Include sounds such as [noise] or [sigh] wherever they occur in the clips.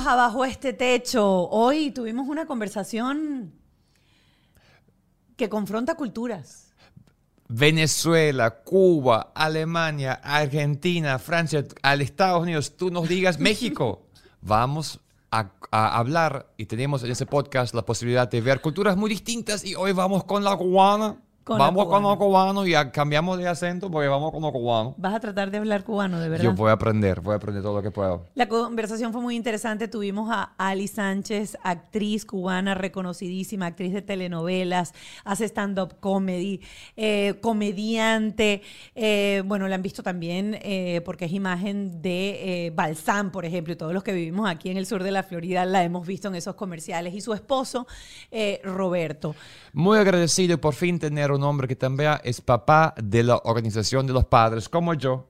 Bienvenidos a Bajo este Techo. Hoy tuvimos una conversación que confronta culturas. Venezuela, Cuba, Alemania, Argentina, Francia, al Estados Unidos, tú nos digas México. [laughs] Vamos a, a hablar y tenemos en ese podcast la posibilidad de ver culturas muy distintas y hoy vamos con la cubana. Con vamos los cubanos y cambiamos de acento porque vamos con los cubanos. Vas a tratar de hablar cubano, de verdad. Yo voy a aprender, voy a aprender todo lo que puedo. La conversación fue muy interesante. Tuvimos a Ali Sánchez, actriz cubana reconocidísima, actriz de telenovelas, hace stand-up comedy, eh, comediante. eh, bueno, la han visto también eh, porque es imagen de eh, Balsam, por ejemplo, y todos los que vivimos aquí en el sur de la Florida la hemos visto en esos comerciales. Y su esposo, eh, Roberto. Muy agradecido por fin tener un hombre que también es papá de la organización de los padres, como yo.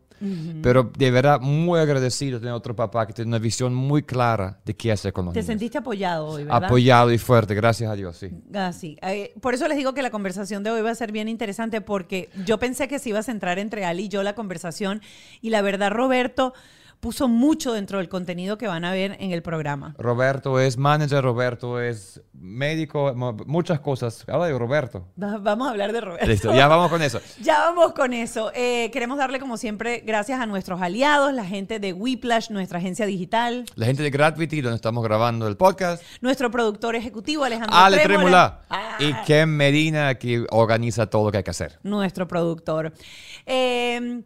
Pero de verdad muy agradecido tener otro papá que tiene una visión muy clara de qué hacer con los Te niños. sentiste apoyado hoy, ¿verdad? Apoyado y fuerte, gracias a Dios, sí. Ah, sí. Eh, por eso les digo que la conversación de hoy va a ser bien interesante porque yo pensé que se iba a centrar entre Ali y yo la conversación y la verdad Roberto puso mucho dentro del contenido que van a ver en el programa. Roberto es manager, Roberto es médico, muchas cosas. Habla de Roberto. Va- Vamos a hablar de Roberto. Listo, ya vamos con eso. [laughs] Ya vamos con eso. Eh, queremos darle, como siempre, gracias a nuestros aliados, la gente de Whiplash, nuestra agencia digital, La gente de Gravity, donde estamos grabando el podcast. nuestro productor ejecutivo, Alejandro Ale. Trémola. Ah. Y Ken Medina, que organiza todo lo que hay que hacer. nuestro productor. Eh,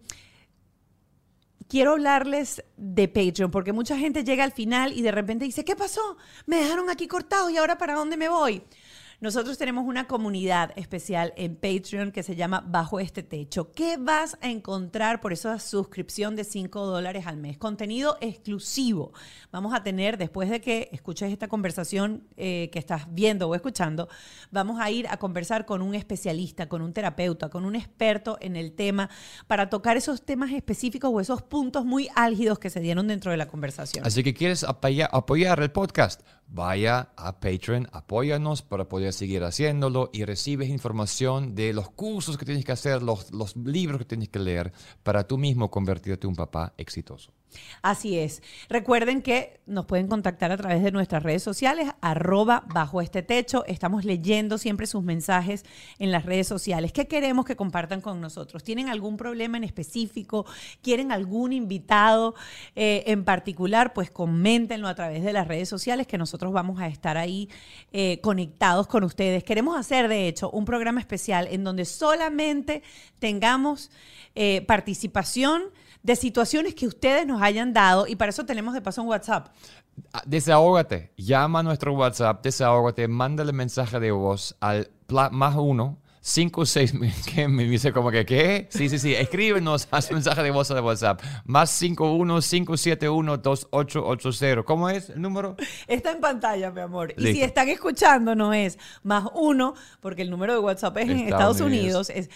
quiero hablarles de Patreon, porque mucha gente llega al final y de repente dice, ¿qué pasó? Me dejaron aquí cortado y ahora para dónde me voy. Nosotros tenemos una comunidad especial en Patreon que se llama Bajo este Techo. ¿Qué vas a encontrar por esa suscripción de 5 dólares al mes? Contenido exclusivo. Vamos a tener, después de que escuches esta conversación eh, que estás viendo o escuchando, vamos a ir a conversar con un especialista, con un terapeuta, con un experto en el tema, para tocar esos temas específicos o esos puntos muy álgidos que se dieron dentro de la conversación. Así que quieres apoya- apoyar el podcast, vaya a Patreon, apóyanos para poder seguir haciéndolo y recibes información de los cursos que tienes que hacer, los, libros que tienes que leer para tú mismo convertirte en un papá exitoso. Así es. Recuerden que nos pueden contactar a través de nuestras redes sociales, arroba bajo este techo. Estamos leyendo siempre sus mensajes en las redes sociales. ¿Qué queremos que compartan con nosotros? ¿Tienen algún problema en específico? ¿Quieren algún invitado eh, en particular? Pues coméntenlo a través de las redes sociales que nosotros vamos a estar ahí eh, conectados con ustedes. Queremos hacer, de hecho, un programa especial en donde solamente tengamos eh, participación de situaciones que ustedes nos hayan dado y para eso tenemos de paso un WhatsApp. Ah, Desahógate, llama a nuestro WhatsApp, desahógate, mándale mensaje de voz al más uno. 5, 6, que me dice como que, ¿qué? Sí, sí, sí, escríbenos, [laughs] haz mensaje de voz de WhatsApp. Más 51 571 2880. ¿Cómo es el número? Está en pantalla, mi amor. Y si están escuchando, no es más uno, porque el número de WhatsApp es en Estados Unidos, Unidos. es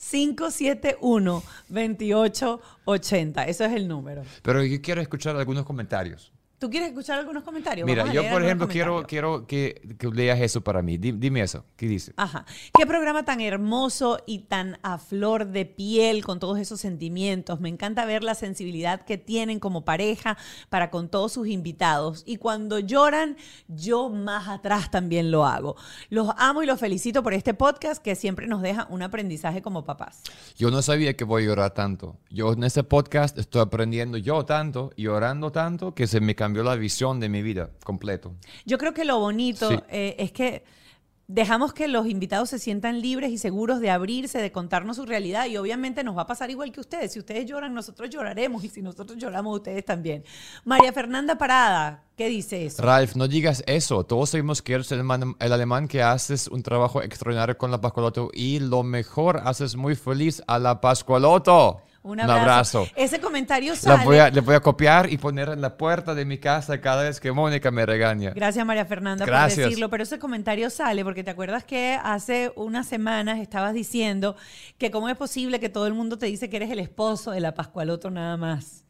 561-571-2880. Eso es el número. Pero yo quiero escuchar algunos comentarios. ¿Tú quieres escuchar algunos comentarios? Mira, yo por ejemplo quiero, quiero que, que leas eso para mí. Di- Dime eso. ¿Qué dice? Ajá. Qué programa tan hermoso y tan a flor de piel con todos esos sentimientos. Me encanta ver la sensibilidad que tienen como pareja para con todos sus invitados. Y cuando lloran, yo más atrás también lo hago. Los amo y los felicito por este podcast que siempre nos deja un aprendizaje como papás. Yo no sabía que voy a llorar tanto. Yo en este podcast estoy aprendiendo yo tanto y orando tanto que se me cambió la visión de mi vida completo. Yo creo que lo bonito Sí. eh, es que dejamos que los invitados se sientan libres y seguros de abrirse, de contarnos su realidad y obviamente nos va a pasar igual que ustedes. Si ustedes lloran, nosotros lloraremos y si nosotros lloramos, ustedes también. María Fernanda Parada, ¿qué dice eso? Ralph, no digas eso. Todos sabemos que eres el, alemán- el alemán que haces un trabajo extraordinario con la Pascualoto y lo mejor, haces muy feliz a la Pascualoto. Un abrazo. Ese comentario sale. voy a, le voy a copiar y poner en la puerta de mi casa cada vez que Mónica me regaña. Gracias María Fernanda por Gracias. decirlo, pero ese comentario sale porque te acuerdas que hace unas semanas estabas diciendo que cómo es posible que todo el mundo te dice que eres el esposo de la Pascualoto nada más.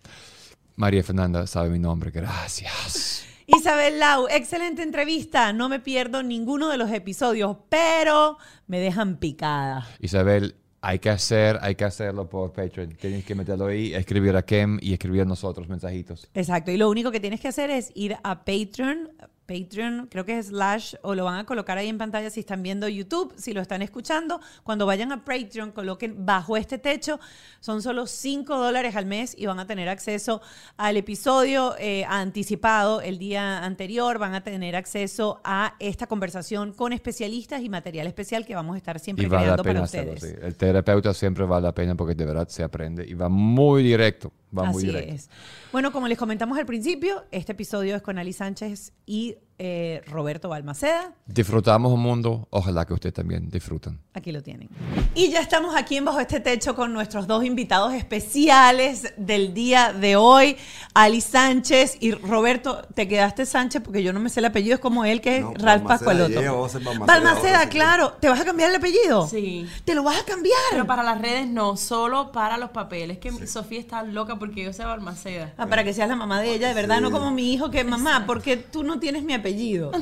María Fernanda sabe mi nombre, gracias. [laughs] Isabel Lau, excelente entrevista. No me pierdo ninguno de los episodios, pero me dejan picada. Isabel, hay que hacer, hay que hacerlo por Patreon. Tienes que meterlo ahí, escribir a Kem y escribir a nosotros mensajitos. Exacto. Y lo único que tienes que hacer es ir a Patreon. Patreon, creo que es slash, o lo van a colocar ahí en pantalla si están viendo YouTube, si lo están escuchando. Cuando vayan a Patreon, coloquen bajo este techo. Son solo 5 dólares al mes y van a tener acceso al episodio eh, anticipado el día anterior. Van a tener acceso a esta conversación con especialistas y material especial que vamos a estar siempre Y vale la creando para hacerlo, ustedes. sí. El terapeuta siempre vale la pena porque de verdad se aprende y va muy directo. Va muy Así directo. es. Bueno, como les comentamos al principio, este episodio es con Ali Sánchez y eh, Roberto Balmaceda. Disfrutamos un mundo, ojalá que ustedes también disfruten. Aquí lo tienen. Y ya estamos aquí en Bajo este Techo con nuestros dos invitados especiales del día de hoy, Ali Sánchez y Roberto. Te quedaste Sánchez porque yo no me sé el apellido, es como él que es No, Ralph Pascualoto. Balmaceda Balmaceda, claro. ¿Te vas a cambiar el apellido? Sí. ¿Te lo vas a cambiar? Pero para las redes no, solo para los papeles. Que Sofía está loca porque yo sea Balmaceda. Ah, para que seas la mamá de ella, de verdad, Sí. no como mi hijo que mamá, porque tú no tienes mi apellido.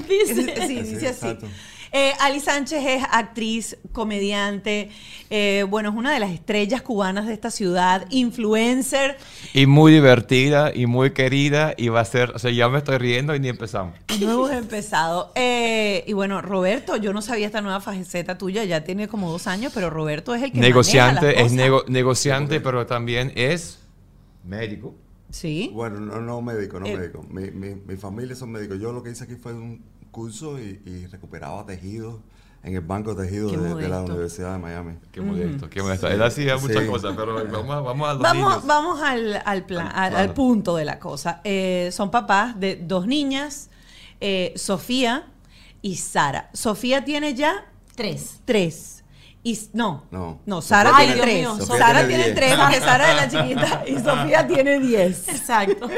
Dice. [laughs] Sí, dice Sí, así. exacto. Eh, Ali Sánchez es actriz, comediante, eh, bueno, es una de las estrellas cubanas de esta ciudad, influencer. Y muy divertida y muy querida y va a ser, o sea, ya me estoy riendo y ni empezamos. [laughs] No hemos empezado. Eh, y bueno, Roberto, yo no sabía esta nueva faceta tuya, ya tiene como dos años, pero Roberto es el que maneja Negociante, las es cosas. nego- negociante, pero también es médico. Sí. Bueno, no, no médico, no Eh. médico. Mi, mi, mi familia son médicos. Yo lo que hice aquí fue un curso y, y recuperaba tejidos en el banco de tejidos Qué de, de la. Universidad de Miami. Qué modesto, qué modesto. Él hacía Sí. muchas cosas, pero vamos, a- vamos a los Vamos, niños. vamos al, al, plan- al- Claro. al punto de la cosa. Eh, son papás de dos niñas, eh, Sofía y Sara. Sofía tiene ya Tres. tres. Y, no, No. no, Sara tiene- tiene tres. Sofía Sara tiene tiene tres, porque [laughs] Sara es la chiquita y Sofía tiene diez. Exacto.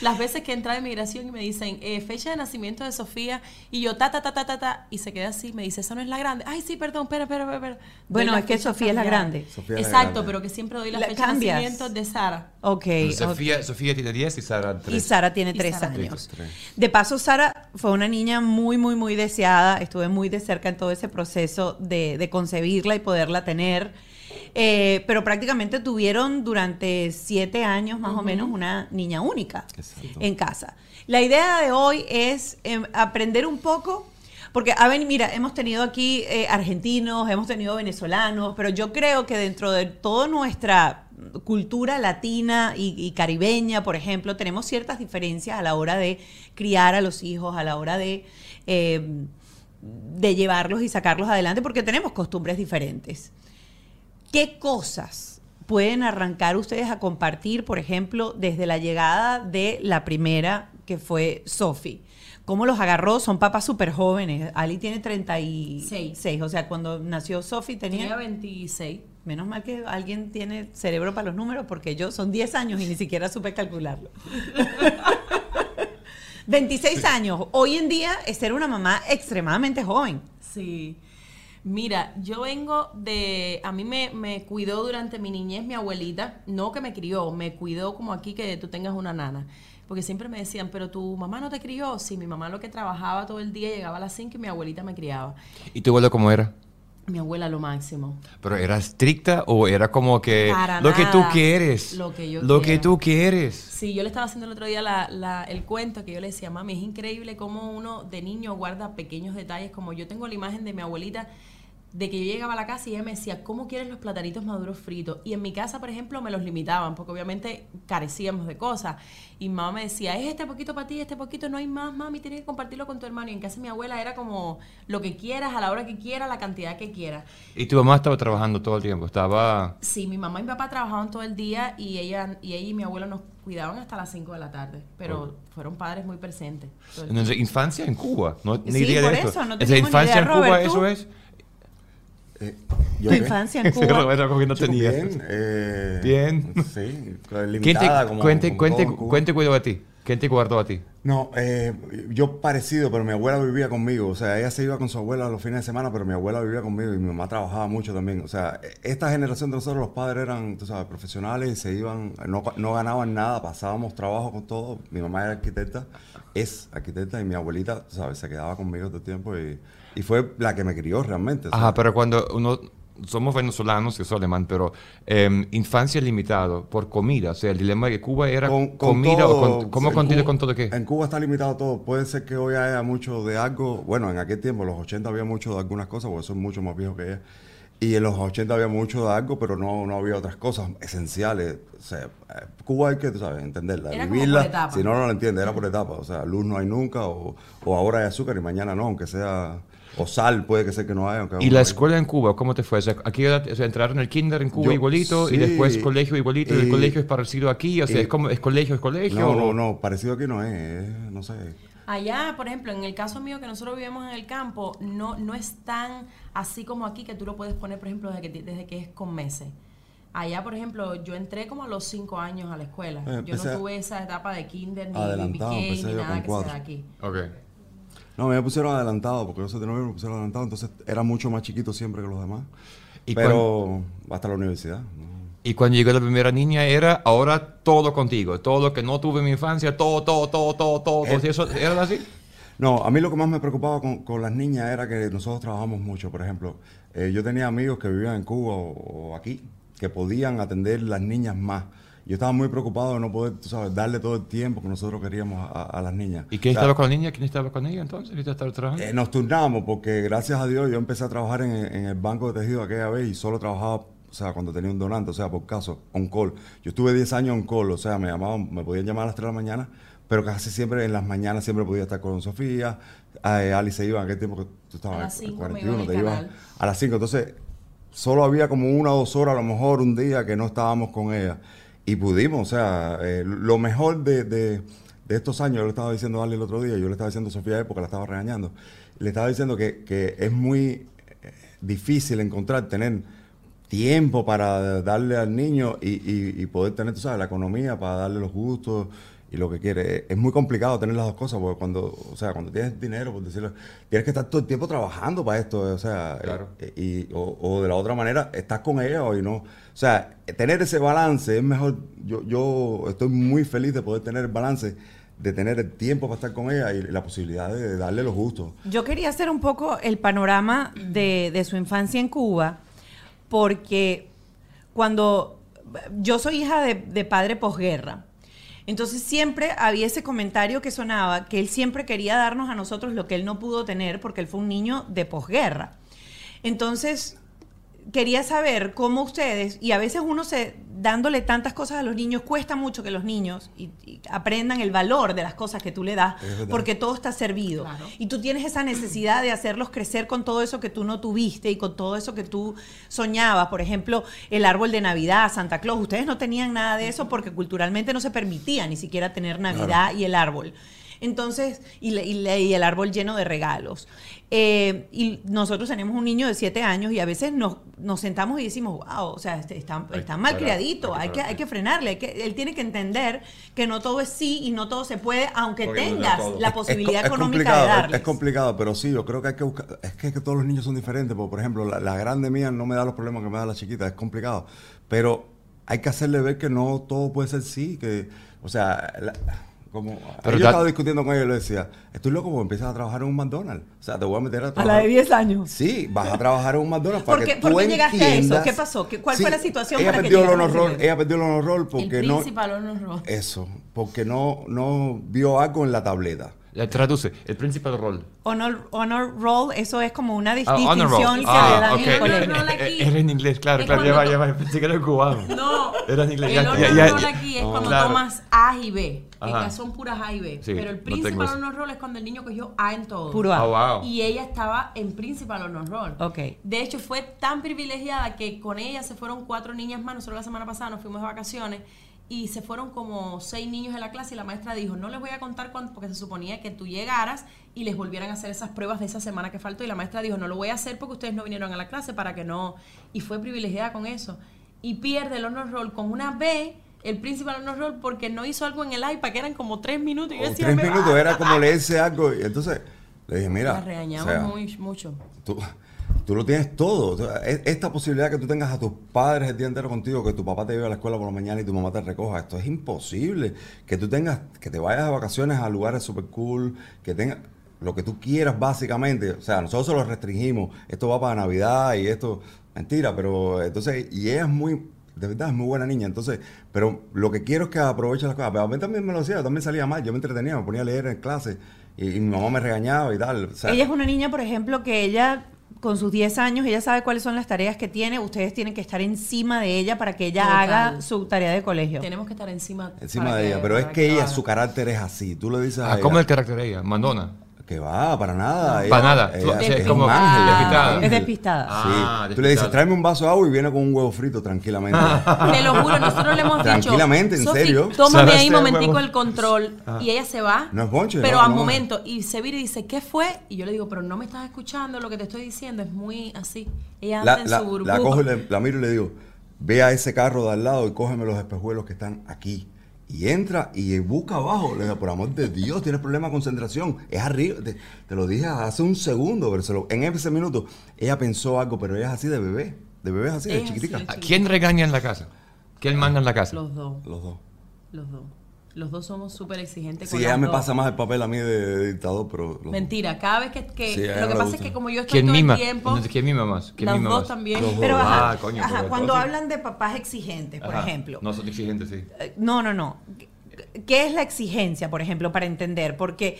Las veces que entra de migración y me dicen eh, fecha de nacimiento de Sofía y yo ta ta ta ta ta ta y se queda así, me dice, esa no es la grande. Ay, sí, perdón, espera, espera, espera, Bueno, es que Sofía es la grande. Sofía es la Exacto, grande. pero que siempre doy la, La fecha cambias. de nacimiento de Sara. Ok. Sofía, Sofía tiene 10 y Sara 3. Y Sara tiene Y tres Sara tiene años. tres. De paso, Sara fue una niña muy, muy, muy deseada. Estuve muy de cerca en todo ese proceso de, de concebirla y poderla tener. Eh, pero prácticamente tuvieron durante siete años más o menos una niña única Exacto. en casa. La idea de hoy es em, aprender un poco. Porque, a ver, mira, hemos tenido aquí eh, argentinos, hemos tenido venezolanos, pero yo creo que dentro de toda nuestra cultura latina y, y caribeña, por ejemplo, tenemos ciertas diferencias a la hora de criar a los hijos, a la hora de, eh, de llevarlos y sacarlos adelante, porque tenemos costumbres diferentes. ¿Qué cosas pueden arrancar ustedes a compartir, por ejemplo, desde la llegada de la primera, que fue Sophie? ¿Cómo los agarró? Son papás súper jóvenes. Ali tiene 36. Seis. O sea, cuando nació Sophie tenía... Tenía 26. Menos mal que alguien tiene cerebro para los números, porque yo son 10 años y ni siquiera supe calcularlo. [laughs] 26 años. Hoy en día es ser una mamá extremadamente joven. Sí. Mira, yo vengo de. A mí me, me cuidó durante mi niñez mi abuelita. No que me crió, me cuidó como aquí que tú tengas una nana. Porque siempre me decían, pero tu mamá no te crió. Sí, mi mamá lo que trabajaba todo el día, llegaba a las 5 y mi abuelita me criaba. ¿Y tu abuela cómo era? Mi abuela lo máximo. ¿Pero era estricta o era como que Para lo que tú quieres? Lo que yo Lo que tú quieres. Sí, yo le estaba haciendo el otro día la- la- el cuento que yo le decía, mami, es increíble cómo uno de niño guarda pequeños detalles, como yo tengo la imagen de mi abuelita, de que yo llegaba a la casa y ella me decía, ¿cómo quieres los platanitos maduros fritos? Y en mi casa, por ejemplo, me los limitaban, porque obviamente carecíamos de cosas. Y mamá me decía, es este poquito para ti, este poquito, no hay más, mami, tienes que compartirlo con tu hermano. Y en casa de mi abuela era como lo que quieras, a la hora que quieras, la cantidad que quieras. Y tu mamá estaba trabajando todo el tiempo. Estaba. Sí, mi mamá y mi papá trabajaban todo el día y ella y, ella y mi abuela nos cuidaban hasta las 5 de la tarde, pero fueron padres muy presentes. todo el En nuestra infancia en Cuba. No, ni Sí, idea por de esto. eso, no infancia idea, en Cuba, eso es. Eh, ¿yo Tu qué? infancia en [laughs] Sí, Cuba. Roberto, como que no tenía. Bien. eh, Bien. Sí, [laughs] ¿Quién limitada te, como, cuente, como cuente, cuente cuidó a ti? ¿Quién te guardó a ti? No, eh, yo parecido, pero mi abuela vivía conmigo. O sea, ella se iba con su abuela los fines de semana, pero mi abuela vivía conmigo y mi mamá trabajaba mucho también. O sea, esta generación de nosotros, los padres eran, tú sabes, profesionales y se iban, no, no ganaban nada, pasábamos trabajo con todo. Mi mamá era arquitecta, es arquitecta y mi abuelita, tú sabes, se quedaba conmigo todo el tiempo y, y fue la que me crió realmente. Ajá, pero cuando uno somos venezolanos, yo soy alemán, pero em, infancia limitado por comida. O sea, el dilema de Cuba era Con- con comida todo, o con, ¿cómo Cuba- con todo qué? En Cuba está limitado todo. Puede ser que hoy haya mucho de algo. Bueno, en aquel tiempo, en los 80 había mucho de algunas cosas, porque soy mucho más viejo que ella. Y en los 80 había mucho de algo, pero no, no había otras cosas esenciales. O sea, eh, Cuba hay que, tú sabes, entenderla, Era como vivirla. Si no, no la entiende, era por etapas. O sea, luz no hay nunca, o, o ahora hay azúcar y mañana no, aunque sea. O sal puede que sea que no haya. Aunque ¿Y la escuela en Cuba, cómo te fue? O sea, aquí o sea, entraron al kinder en Cuba Yo- igualito y sí, después colegio igualito y el y- colegio es parecido aquí. O sea, y- es como es colegio, es colegio. No, o- no, no, parecido aquí no es, es, no sé. Allá, por ejemplo, en el caso mío que nosotros vivimos en el campo, no, no es tan así como aquí que tú lo puedes poner, por ejemplo, desde que, ti- desde que es con meses. Allá, por ejemplo, yo entré como a los cinco años a la escuela. Eh, yo no tuve esa etapa de kinder, ni empecé ni nada que sea cuatro. de aquí. Ok. No, me pusieron adelantado, porque yo soy de novio, me pusieron adelantado, entonces era mucho más chiquito siempre que los demás. ¿Y Pero hasta la universidad. ¿no? Y cuando llegó la primera niña era ahora todo contigo. Todo lo que no tuve en mi infancia, todo, todo, todo, todo, todo. Eh, ¿Y eso era así? No, a mí lo que más me preocupaba con, con las niñas era que nosotros trabajamos mucho. Por ejemplo, eh, yo tenía amigos que vivían en Cuba o, o aquí, que podían atender las niñas más. Yo estaba muy preocupado de no poder, tú sabes, darle todo el tiempo que nosotros queríamos a, a las niñas. ¿Y quién O sea, estaba con la niña? ¿Quién estaba con ella entonces? ¿Quién estaba trabajando? Eh, nos turnamos porque gracias a Dios yo empecé a trabajar en, en el banco de tejido aquella vez y solo trabajaba, o sea, cuando tenía un donante, o sea, por caso, on call. Yo estuve 10 años on call, o sea, me llamaban, me podían llamar a las 3 de la mañana, pero casi siempre en las mañanas siempre podía estar con Sofía. Eh, Ali se iba en aquel tiempo que tú estabas A las en cinco me 41, iba en te ibas a las 5. Entonces, solo había como una o dos horas a lo mejor un día que no estábamos con ella. Y pudimos, o sea, eh, lo mejor de, de- de estos años, yo le estaba diciendo a Ale el otro día, yo le estaba diciendo a Sofía a él porque la estaba regañando, le estaba diciendo que, que es muy eh, difícil encontrar, tener tiempo para darle al niño y, y- y poder tener, tú sabes, la economía para darle los gustos y lo que quiere. Es muy complicado tener las dos cosas porque cuando, o sea, cuando tienes dinero, por decirlo, tienes que estar todo el tiempo trabajando para esto, o sea, Claro. eh, y, o, o de la otra manera, estás con ella o no. O sea, tener ese balance es mejor. Yo, yo estoy muy feliz de poder tener el balance, de tener el tiempo para estar con ella y la posibilidad de darle los gustos. Yo quería hacer un poco el panorama de, de su infancia en Cuba, porque cuando yo soy hija de, de padre posguerra, entonces siempre había ese comentario que sonaba que él siempre quería darnos a nosotros lo que él no pudo tener porque él fue un niño de posguerra. Entonces quería saber cómo ustedes, y a veces uno se, dándole tantas cosas a los niños, cuesta mucho que los niños y- y aprendan el valor de las cosas que tú le das, porque todo está servido. Claro. Y tú tienes esa necesidad de hacerlos crecer con todo eso que tú no tuviste y con todo eso que tú soñabas. Por ejemplo, el árbol de Navidad, Santa Claus. Ustedes no tenían nada de eso porque culturalmente no se permitía ni siquiera tener Navidad y el árbol. Entonces, y, le- y le- y el árbol lleno de regalos. Eh, y nosotros tenemos un niño de siete años y a veces nos, nos sentamos y decimos, wow, o sea, este, está, está mal criadito, hay que hay que, frenarle, hay que, él tiene que entender que no todo es sí y no todo se puede, aunque Porque es tengas la Es- posibilidad es económica complicado, de es- darles. Es, complicado, pero sí, yo creo que hay que buscar. Es que, es que todos los niños son diferentes. Porque, por ejemplo, la, la grande mía no me da los problemas que me da la chiquita. Es complicado. Pero hay que hacerle ver que no todo puede ser sí. que O sea, la- como. Pero yo estaba discutiendo con ella y le decía: Estoy loco porque empiezas a trabajar en un McDonald's. O sea, te voy a meter a A trabajar. la de 10 años. Sí, vas a trabajar en un McDonald's para ¿Por que qué- tú por qué llegaste a eso? entiendas- ¿Qué pasó? ¿Qué- cuál fue la situación ella para que perdió el a honor nivel? Ella perdió el honor roll porque el no... principal honor roll. Eso, porque no, no vio algo en la tableta. Traduce, el principal rol. Honor, honor roll, eso es como una Ah, distinción que Ah, le dan ok. en el Honor colegio. roll aquí. Era en inglés, claro, Es claro, ya va, ya va. Pensé que era cubano. No, Era en inglés. el ya- honor ya- ya- roll ya- aquí es Oh, cuando claro. tomas A y B, que Ajá. son puras A y B. Sí, pero el no principal eso. honor roll es cuando el niño cogió A en todo. Puro A. Oh, wow. Y ella estaba en principal honor roll. Ok. De hecho, fue tan privilegiada que con ella se fueron cuatro niñas más. Nosotros la semana pasada nos fuimos de vacaciones y se fueron como seis niños de la clase y la maestra dijo, no les voy a contar cuánto, porque se suponía que tú llegaras y les volvieran a hacer esas pruebas de esa semana que faltó y la maestra dijo, no lo voy a hacer porque ustedes no vinieron a la clase para que no... Y fue privilegiada con eso. Y pierde el honor roll con una B, el principal honor roll, porque no hizo algo en el iPad, que eran como tres minutos. Y yo O decía, tres "Me va minutos era matar". como leerse algo. Y entonces le dije, mira, La o regañamos sea, muy, mucho. tú, tú lo tienes todo. Esta posibilidad que tú tengas a tus padres el día entero contigo, que tu papá te lleve a la escuela por la mañana y tu mamá te recoja, esto es imposible. Que tú tengas, que te vayas de vacaciones a lugares super cool, que tengas... lo que tú quieras básicamente. O sea, nosotros se lo restringimos. Esto va para Navidad y esto, mentira, pero entonces, y ella es muy, de verdad es muy buena niña. Entonces, pero lo que quiero es que aproveche las cosas. Pero a mí también me lo hacía, yo también salía mal. Yo me entretenía, me ponía a leer en clase y, y mi mamá me regañaba y tal. O sea, ella es una niña, por ejemplo, que ella con sus 10 años, ella sabe cuáles son las tareas que tiene, ustedes tienen que estar encima de ella para que ella Total. haga su tarea de colegio. Tenemos que estar encima. encima de que- ella. Pero es que lo ella, haga. su carácter es así. Tú le dices a Ah, ella, ¿Cómo es el carácter de ella? Mandona. Que va, para nada. Para nada. ella sea, es es como un ángel, despistada. Es despistada. Ah, Sí. Tú le dices, tráeme un vaso de agua y viene con un huevo frito tranquilamente. [laughs] Te lo juro, nosotros le hemos dicho. Tranquilamente, ¿en "Sofi, serio? Tómame ¿Sabes ahí un momentico huevo? el control. Y ella se va. No es bonche, Pero no, al no. momento. Y se vira y dice, ¿qué fue? Y yo le digo, pero no me estás escuchando lo que te estoy diciendo. Es muy así. Ella anda la, en la- su burbuja. la cojo y le- la miro y le digo, ve a ese carro de al lado y cógeme los espejuelos que están aquí. Y entra y busca abajo. Le digo, por amor de Dios, tienes problema de concentración. Es arriba. Te, te lo dije hace un segundo, pero se lo- en ese minuto ella pensó algo, pero ella es así de bebé. De bebé es así, de chiquitica. de ¿A ¿Quién regaña en la casa? ¿Quién manda en la casa? Los dos. Los dos. Los dos. Los dos somos súper exigentes Sí, con ella me dos. pasa más el papel a mí de, de dictador, pero... los- Mentira, cada vez que... que- Sí, lo que pasa gusta. es que como yo estoy ¿Quién todo mima? el tiempo... ¿Quién mima más? ¿Quién Las mima dos más? también. Los dos. Pero ajá, Ah, coño, ajá, pero cuando hablan de papás exigentes, por Ajá. ejemplo. No son exigentes, sí. Eh, No, no, no. ¿Qué es la exigencia, por ejemplo, para entender? Porque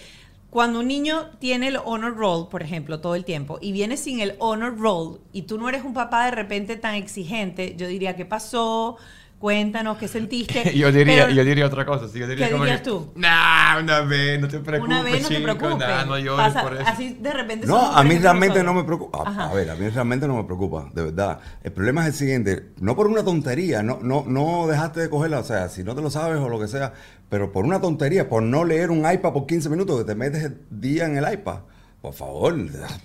cuando un niño tiene el honor roll, por ejemplo, todo el tiempo, y viene sin el honor roll, y tú no eres un papá de repente tan exigente, yo diría, ¿qué pasó? Cuéntanos, ¿qué sentiste? [laughs] yo, diría, Pero yo diría otra cosa. Sí, yo diría ¿Qué como dirías que, tú? Nah, una vez, no te preocupes, Una vez no te preocupes. nah, no llores Pasa- por eso. Así de repente No, a mí realmente no me preocupa. A, ver, a mí realmente no me preocupa, de verdad. El problema es el siguiente, no por una tontería, no, no, no dejaste de cogerla, o sea, si no te lo sabes o lo que sea, pero por una tontería, por no leer un iPad por 15 minutos, que te metes el día en el iPad. Por favor,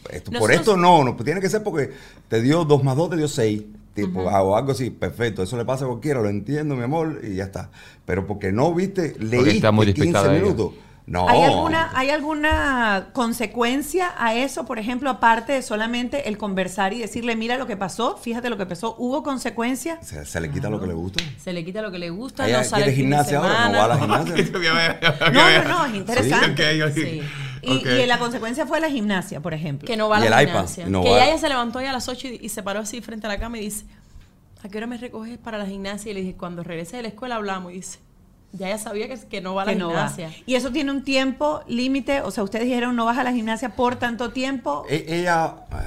esto- por esto no, no, tiene que ser porque te dio 2 más 2, te dio 6. Tipo, ah, o algo así, perfecto, eso le pasa a cualquiera, lo entiendo, mi amor, y ya está. Pero porque no viste, leíste está muy 15 despistada ella. minutos. No. ¿Hay alguna, ¿Hay alguna consecuencia a eso, por ejemplo, aparte de solamente el conversar y decirle, mira lo que pasó, fíjate lo que pasó, ¿hubo consecuencias? Se, se le quita lo que le gusta. Se le quita lo que le gusta, no sale el fin de gimnasia ahora, no va a la gimnasia. [laughs] [laughs] No, no, no, es interesante. Sí. Y, la consecuencia fue la gimnasia, por ejemplo. Que no va a la el iPad, gimnasia. no que va. ya ella se levantó ya a las 8 y, y se paró así frente a la cama y dice, ¿a qué hora me recoges para la gimnasia? Y le dije, cuando regrese de la escuela hablamos. Y dice, ya ella sabía que, que no va a la que no va. gimnasia. Y eso tiene un tiempo límite, o sea, ustedes dijeron no vas a la gimnasia por tanto tiempo. E- Ella, ah,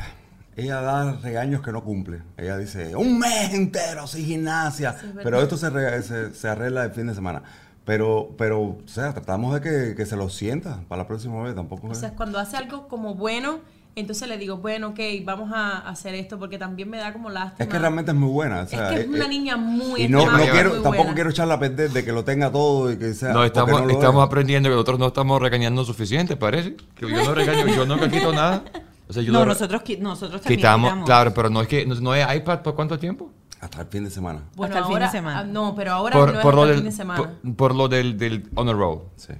ella da regaños que no cumple. Ella dice, un mes entero sin gimnasia. Sí, es verdad. pero esto se, re- se, se arregla el fin de semana. Pero, pero, o sea, tratamos de que, que se lo sienta para la próxima vez. Tampoco O es- sea, cuando hace algo como bueno, entonces le digo, bueno, ok, vamos a hacer esto porque también me da como lástima. es que realmente es muy buena. o sea, es que es eh, una eh, niña muy Y no, no quiero, muy tampoco buena. quiero echarla a perder de que lo tenga todo y que sea. No, estamos, no estamos es. aprendiendo que nosotros no estamos regañando suficiente, parece. Que yo no regaño, yo nunca quito nada. O sea, yo no, lo- nosotros, nosotros también quitamos, quitamos. claro, pero no es que no, no es iPad por cuánto tiempo? Hasta el fin de semana. Bueno, Hasta el fin de semana. ah, no, pero ahora Por, no es por lo hasta el del, fin de semana. por, por lo del, del honor roll. Sí.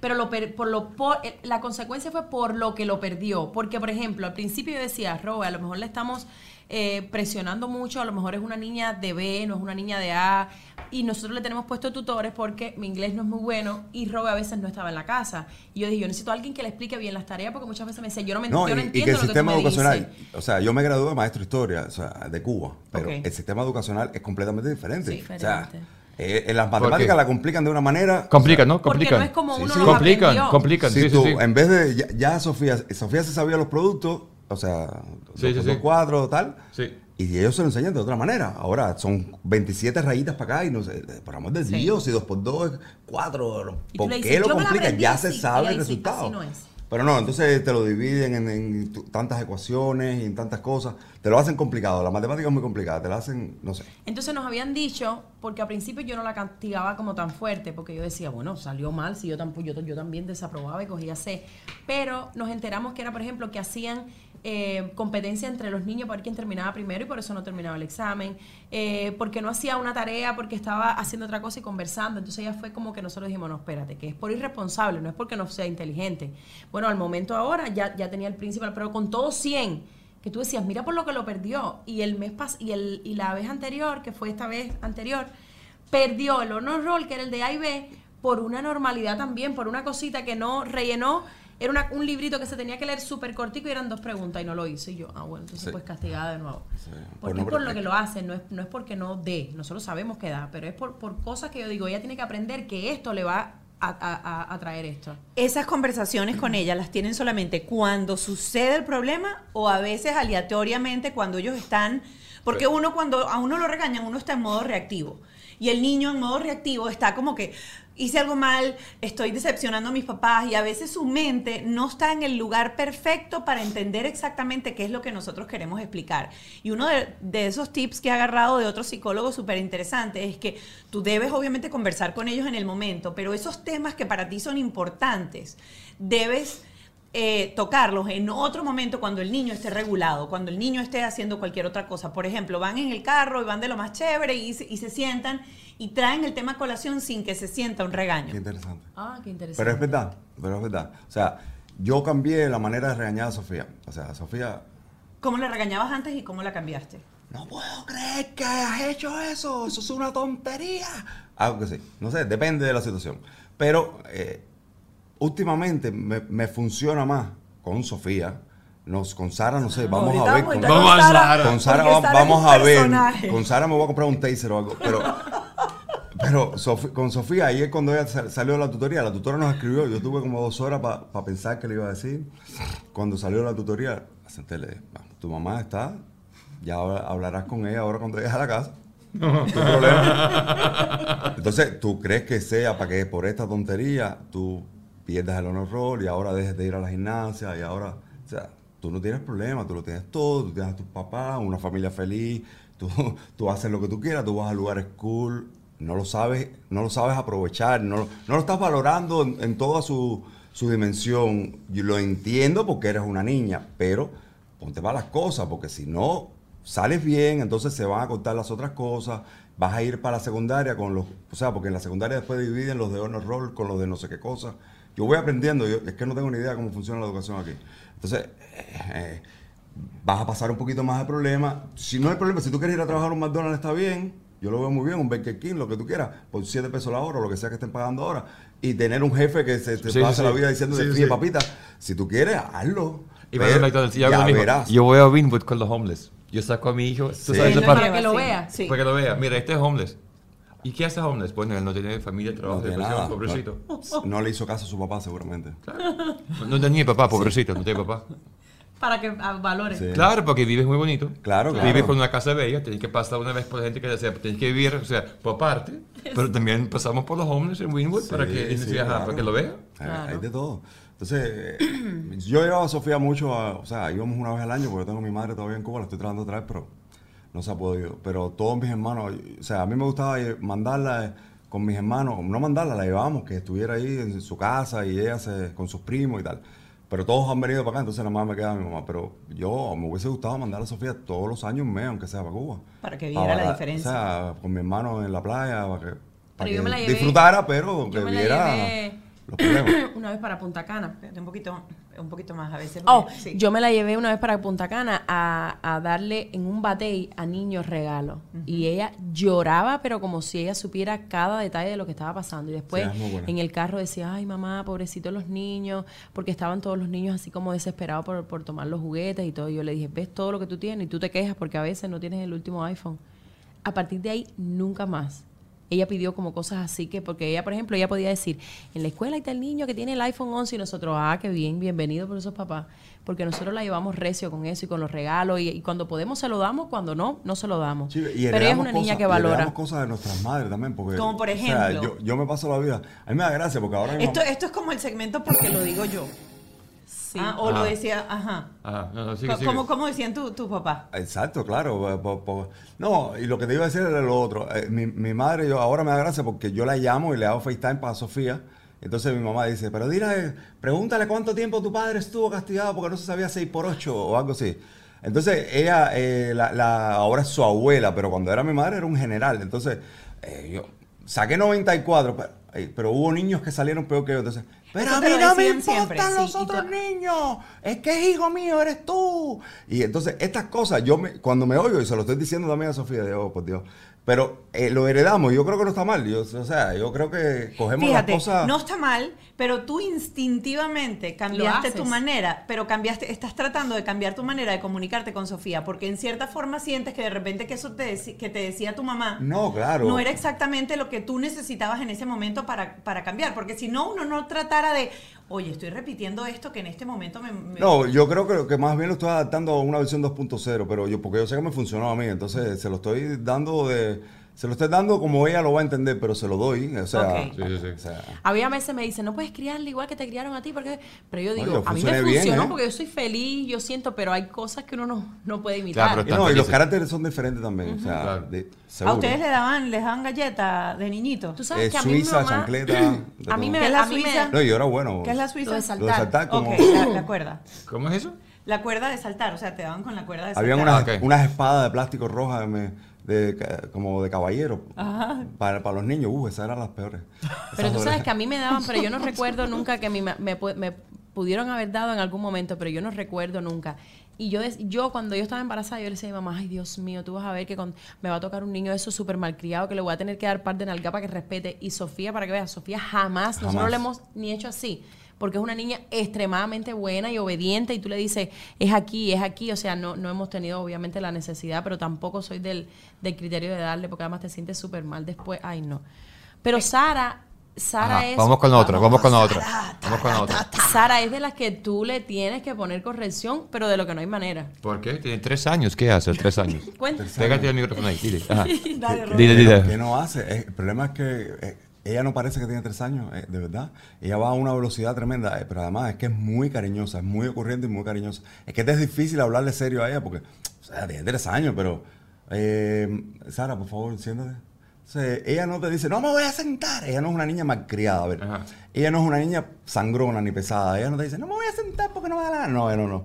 Pero lo per- por lo por- eh, la consecuencia fue por lo que lo perdió. Porque, por ejemplo, al principio yo decía, Robe, a lo mejor le estamos eh, presionando mucho, a lo mejor es una niña de B, no es una niña de A, y nosotros le tenemos puesto tutores porque mi inglés no es muy bueno y Robe a veces no estaba en la casa. Y yo dije, yo necesito a alguien que le explique bien las tareas porque muchas veces me dice, yo no, me, No, yo no y, y entiendo que el lo que tú sistema me educacional, dices. o sea, yo me gradué de maestro de historia, o sea, de Cuba, pero Ok. el sistema educacional es completamente diferente. Sí, o sea, diferente. eh, en las matemáticas la complican de una manera. Complican, ¿no? Porque Complican. no es como Sí, uno sí. los Complican, aprendió. complican. Sí, sí, tú, sí. en vez de, ya, ya Sofía, Sofía se sabía los productos, o sea, Sí, sí, sí. dos cuadros, tal. Sí. Y ellos se lo enseñan de otra manera. Ahora son 27 rayitas para acá y no sé, por amor de Sí. Dios, si dos por dos es cuatro, Y tú ¿por le qué dices, lo "Yo me la complican? Ya se así". sabe Y el sí, resultado. no. Pero no, entonces te lo dividen en, tantas ecuaciones y en tantas cosas. Te lo hacen complicado. La matemática es muy complicada. Te la hacen, no sé. Entonces nos habían dicho, porque al principio yo no la castigaba como tan fuerte, porque yo decía, bueno, salió mal, si yo, tampoco, yo, yo también desaprobaba y cogía C. Pero nos enteramos que era, por ejemplo, que hacían eh, competencia entre los niños para ver quién terminaba primero y por eso no terminaba el examen. Eh, porque no hacía una tarea, porque estaba haciendo otra cosa y conversando. Entonces ya fue como que nosotros dijimos, no, espérate, que es por irresponsable, no es porque no sea inteligente. Bueno, al momento ahora ya, ya tenía el principal, pero con todos 100 que tú decías, mira por lo que lo perdió. Y el mes pas y, el, y la vez anterior, que fue esta vez anterior, perdió el honor roll, que era el de A y B, por una normalidad también, por una cosita que no rellenó era una- un librito que se tenía que leer súper cortico y eran dos preguntas y no lo hizo. Y yo, ah, bueno, entonces Sí. pues castigada de nuevo. Sí. Porque Por no es por lo que lo hacen, no es, no es porque no dé. Nosotros sabemos que da, pero es por, por cosas que yo digo, ella tiene que aprender que esto le va a, a- a- a traer esto. Esas conversaciones con ella las tienen solamente cuando sucede el problema o a veces aleatoriamente cuando ellos están, porque uno cuando a uno lo regañan, uno está en modo reactivo. Y el niño en modo reactivo está como que hice algo mal, estoy decepcionando a mis papás y a veces su mente no está en el lugar perfecto para entender exactamente qué es lo que nosotros queremos explicar. Y uno de, esos tips que he agarrado de otro psicólogo súper interesante es que tú debes obviamente conversar con ellos en el momento, pero esos temas que para ti son importantes, debes eh, tocarlos en otro momento cuando el niño esté regulado, cuando el niño esté haciendo cualquier otra cosa. Por ejemplo, van en el carro y van de lo más chévere y, se- y se sientan y traen el tema a colación sin que se sienta un Qué regaño. interesante. Ah, qué interesante. Pero es verdad, pero es verdad. O sea, yo cambié la manera de regañar a Sofía. O sea, Sofía, ¿Cómo la regañabas antes y cómo la cambiaste? no puedo creer que hayas hecho eso, eso es una tontería. Algo que sí, no sé, depende de la situación. Pero eh, últimamente me, me funciona más con Sofía. Nos, con Sara, no sé, vamos a ver. Con, Vamos a Sara. con Sara es vamos a ver. personaje. Con Sara me voy a comprar un taser o algo. Pero, [laughs] pero con Sofía, ayer cuando ella sal- salió de la tutoría, la tutora nos escribió, yo tuve como dos horas para pensar qué le iba a decir. Cuando salió de la tutoría, la senté y le dije, "Vamos, tu mamá está, ya habla- hablarás con ella ahora cuando llegues a la casa. No hay problema. Entonces, ¿tú crees que sea para que por esta tontería tú pierdas el honor roll y ahora dejes de ir a la gimnasia y ahora, o sea, tú no tienes problema, tú lo tienes todo, tú tienes a tus papás, una familia feliz, tú, [laughs] tú haces lo que tú quieras, tú vas a lugares cool, no lo sabes, no lo sabes aprovechar, no, no lo estás valorando en, en toda su, su dimensión. Yo lo entiendo porque eres una niña, pero ponte para las cosas, porque si no sales bien, entonces se van a cortar las otras cosas, vas a ir para la secundaria con los, o sea, porque en la secundaria después dividen los de honor roll con los de no sé qué cosa. Yo voy aprendiendo, yo, es que no tengo ni idea cómo funciona la educación aquí. Entonces, eh, vas a pasar un poquito más de problema. Si no hay problema, si tú quieres ir a trabajar a un McDonald's está bien, yo lo veo muy bien, un Burger King, lo que tú quieras, por 7 pesos la hora o lo que sea que estén pagando ahora. Y tener un jefe que se te Sí, pasa sí, la vida diciendo, Sí, sí. papita, si tú quieres, hazlo. Y a McDonald's, ya mismo. verás. Yo voy a Winwood con los homeless. Yo saco a mi hijo. ¿Tú Sí. sabes Para que lo vea. Sí. Para que lo vea. Mira, este es homeless. ¿Y qué hace homeless? Bueno, él no tiene familia, trabajo, No tiene depresión, nada. pobrecito. No, no le hizo caso a su papá, seguramente. No tenía papá, pobrecito, no tiene papá. Para que ah, valore. Sí. Claro, porque vives muy bonito. Claro, claro. Vives con una casa bella, tienes que pasar una vez por la gente que desea, tienes que vivir, o sea, por parte, pero también pasamos por los homeless en Winwood para que, sí, sí, ajá, claro. para que lo vea. Hay, Claro. hay de todo. Entonces, eh, [clears throat] yo llevaba a Sofía mucho, a- o sea, íbamos una vez al año porque yo tengo a mi madre todavía en Cuba, la estoy tratando de traer, pero no se ha podido. Pero todos mis hermanos, o sea, a mí me gustaba mandarla eh, con mis hermanos, no mandarla, la llevábamos, que estuviera ahí en su casa y ella se, con sus primos y tal. Pero todos han venido para acá, entonces nada más me queda mi mamá. Pero yo me hubiese gustado mandar a Sofía todos los años un mes, aunque sea para Cuba. Para que viera la diferencia. O sea, con mi hermano en la playa, para que, para que me la llevé- disfrutara, pero que viera los problemas. [clears throat] Una vez para Punta Cana. Un poquito, un poquito más a veces. Oh, sí. yo me la llevé una vez para Punta Cana a, a darle en un batey a niños regalos. Y ella lloraba, pero como si ella supiera cada detalle de lo que estaba pasando. Y después Sí, en el carro decía, ay mamá, pobrecitos los niños, porque estaban todos los niños así como desesperados por, por tomar los juguetes y todo. Y yo le dije, ves todo lo que tú tienes y tú te quejas porque a veces no tienes el último iPhone. A partir de ahí, nunca más. Ella pidió como cosas así que, porque ella, por ejemplo, ella podía decir, en la escuela está el niño que tiene el iPhone 11 y nosotros, ah, qué bien, bienvenido por esos papás. Porque nosotros la llevamos recio con eso y con los regalos y, y cuando podemos se lo damos, cuando no, no se lo damos. Sí, y Pero ella es una niña que valora. cosas de nuestras madres también. Porque, Como por o sea, ejemplo. yo, yo me paso la vida. A mí me da gracia porque ahora Esto, mamá- esto es como el segmento porque lo digo yo. Sí. Ah, o lo decía, ajá. Ajá, no, no, sigue, sigue. ¿Cómo, cómo decían tu, tu papá? Exacto, claro. no, y lo que te iba a decir era lo otro. Eh, mi, mi madre, yo ahora me da gracia porque yo la llamo y le hago FaceTime para Sofía. Entonces mi mamá dice, pero dile, pregúntale cuánto tiempo tu padre estuvo castigado porque no se sabía 6 por 8 o algo así. Entonces ella, eh, la, la- ahora es su abuela, pero cuando era mi madre era un general. Entonces eh, yo saqué 94, pero, eh, pero hubo niños que salieron peor que yo. Entonces, pero Eso a mí no me importan siempre, los otros niños. Es que es hijo mío, eres tú. Y entonces estas cosas, yo me, cuando me oigo, y se lo estoy diciendo también a Sofía, digo, oh, por Dios, Pero eh, lo heredamos, yo creo que no está mal. Yo, o sea, yo creo que cogemos Fíjate, las cosas. no está mal, pero tú instintivamente cambiaste tu manera, pero cambiaste, estás tratando de cambiar tu manera de comunicarte con Sofía, porque en cierta forma sientes que de repente que eso te que te decía tu mamá No, claro. no era exactamente lo que tú necesitabas en ese momento para, para cambiar, porque si no uno no tratara de, oye, estoy repitiendo esto que en este momento me... me- No, yo creo que, que más bien lo estoy adaptando a una versión 2.0, pero yo porque yo sé que me funcionó a mí, entonces se lo estoy dando de se lo estoy dando como ella lo va a entender, pero se lo doy, o sea, Ok. Sí, sí, sí. o sea, Había veces me dicen, no puedes criarle igual que te criaron a ti, porque pero yo digo, Oye, a mí me bien, funcionó ¿eh? porque yo soy feliz, yo siento, pero hay cosas que uno no, no puede imitar. Claro, no, y los caracteres son diferentes también, o sea, Claro. de- ¿A ustedes le daban, les daban galletas de niñito? Tú sabes Eh, que a mí mi Suiza, mamá, chancleta, [clears throat] a mí me, ¿Qué es la Suiza? No, yo era bueno. ¿Qué es la Suiza? Lo de saltar. Lo de saltar como Ok, la, la cuerda. ¿Cómo es eso? La cuerda de saltar, o sea, te daban con la cuerda de saltar. Habían unas, Ok. unas espadas de plástico rojas me- de, como de caballero Ajá. para, para los niños. Uh, esas eran las peores. Pero tú sabes que a mí me daban, pero yo no [laughs] recuerdo nunca que mi me, me pudieron haber dado en algún momento, pero yo no recuerdo nunca. Y yo, yo cuando yo estaba embarazada, yo le decía a mi mamá, ay Dios mío, tú vas a ver que con- me va a tocar un niño de esos súper malcriado, que le voy a tener que dar par de nalga para que respete. Y Sofía, para que veas, Sofía jamás, nosotros Jamás. le hemos ni hecho así. Porque es una niña extremadamente buena y obediente y tú le dices, es aquí, es aquí. O sea, no, no hemos tenido obviamente la necesidad, pero tampoco soy del, del criterio de darle, porque además te sientes súper mal después. Ay, no. Pero Sara, Sara Ajá, es... Vamos con otra, vamos con otra. Vamos con otra. Sara es de las que tú le tienes que poner corrección, pero de lo que no hay manera. ¿Por qué? Tiene tres años. ¿Qué hace? Tres [laughs] años. Cuenta. Pégate el micrófono ahí. Dile. [laughs] Ajá. Dale. Dile, ¿Qué no- dile. qué no hace? Eh, El problema es que eh, ella no parece que tiene tres años, eh, de verdad. Ella va a una velocidad tremenda, eh, pero además es que es muy cariñosa, es muy ocurriente y muy cariñosa. Es que te es difícil hablarle serio a ella porque, o sea, tiene tres años, pero... eh, Sara, por favor, siéntate. Entonces, ella no te dice, no me voy a sentar. Ella no es una niña malcriada, a ver. Ajá. Ella no es una niña sangrona ni pesada. Ella no te dice, no me voy a sentar porque no me da la gana. No, no, no.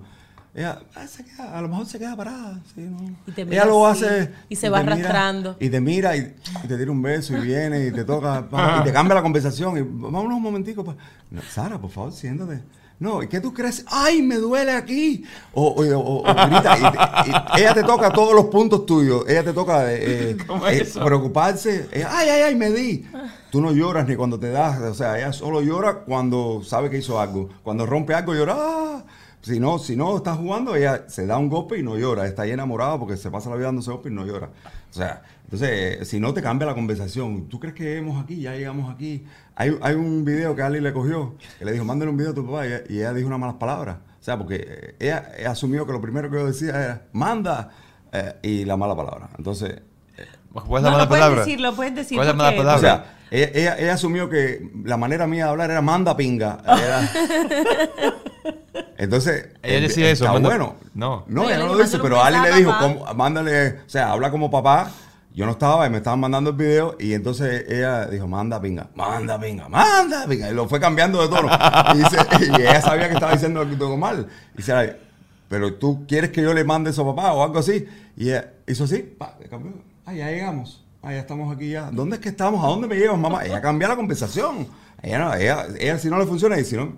Ella ah, se queda- a lo mejor se queda parada. sí, no. Y te mira ella lo así, hace. y se va mira, arrastrando. y te mira y, y te tira un beso y viene y te toca [laughs] pa- y te cambia la conversación. Y vámonos un momentico. pa- No, Sara, por favor, siéntate. No, ¿y qué tú crees? ¡Ay, me duele aquí! O, o- o- o grita. Y, te- y ella te toca todos los puntos tuyos. Ella te toca eh, eh, [laughs] ¿Cómo es eh, eso? preocuparse. Ella, ¡Ay, ay, ay, me di! Tú no lloras ni cuando te das. O sea, ella solo llora cuando sabe que hizo algo. Cuando rompe algo, llora. ¡ah! Si no, si no está jugando, ella se da un golpe y no llora. Está ahí enamorada porque se pasa la vida dándose golpe y no llora. O sea, entonces, eh, si no te cambia la conversación. ¿Tú crees que llegamos aquí? Ya llegamos aquí. Hay, hay un video que Ali le cogió, que le dijo, mándale un video a tu papá, y ella, y ella dijo unas malas palabras. O sea, porque eh, ella, ella asumió que lo primero que yo decía era, manda, eh, y la mala palabra. Entonces, ¿Puedes No, la mala puedes decirlo, puedes decir ¿Cuál es la mala palabra? o sea, ella, ella- ella asumió que la manera mía de hablar era manda pinga. [laughs] Era- Entonces, Ella decía eso, Está bueno. No. No, No, ella no lo dice, "Mándale pero Ali le dijo, a papá". "Cómo- mándale, o sea, habla como papá. Yo no estaba y me estaban mandando el video y entonces ella dijo, manda pinga, manda pinga, manda pinga. Y lo fue cambiando de tono. Y, dice- [laughs] y ella sabía que estaba diciendo algo mal. Y dice, "Ay, pero tú quieres que yo le mande eso a papá o algo así. Y ella hizo así, pa, le cambió. Ah, ya llegamos. Ah, ya estamos aquí ya. ¿Dónde es que estamos? ¿A dónde me llevas, mamá? Ella cambia la conversación. Ella no, ella, ella si no le funciona y si no,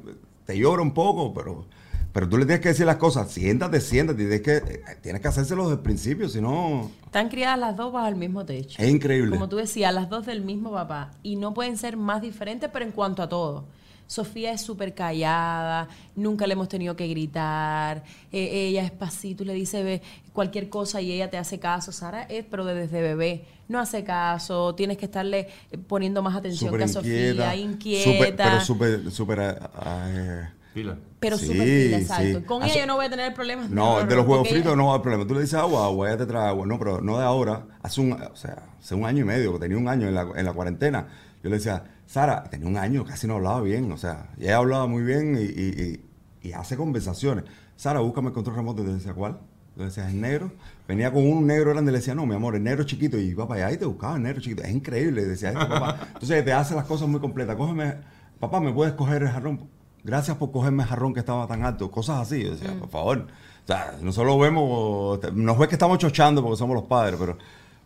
te llora un poco, pero, pero tú le tienes que decir las cosas. Siéntate, siéntate. Tienes que, eh, tienes que hacérselo desde el principio, si no, Están criadas las dos bajo el mismo techo. es increíble. Como tú decías, las dos del mismo papá. Y no pueden ser más diferentes, pero en cuanto a todo. Sofía es súper callada, nunca le hemos tenido que gritar, eh, ella es pasito, le dice ve, cualquier cosa y ella te hace caso. Sara es, pero desde bebé, no hace caso, tienes que estarle eh, poniendo más atención que a Sofía, inquieta. súper- pero súper, súper... eh, eh, Pila. Pero Sí, súper pila, exacto. sí. Con ella yo no voy a tener problemas. No, de los huevos fritos ella- no va a haber problema. Tú le dices agua, agua, ella te trae agua. No, pero no de ahora. Hace un, o sea, hace un año y medio, que tenía un año en la, en la cuarentena. Yo le decía, Sara, tenía un año, casi no hablaba bien. O sea, ella hablaba muy bien y, y- y- y hace conversaciones. Sara, búscame el control remoto. Y te decía, ¿cuál? Yo le decía, es negro. Venía con un negro grande y le decía, no, mi amor, el negro chiquito. Y iba para allá y te buscaba el negro chiquito. Es increíble, decía este papá. Entonces te hace las cosas muy completas. Cógeme, papá, ¿me puedes coger el jarrón? Gracias por cogerme el jarrón que estaba tan alto. Cosas así. Yo decía, por favor. O sea, nosotros vemos, nos ves que estamos chochando porque somos los padres, pero,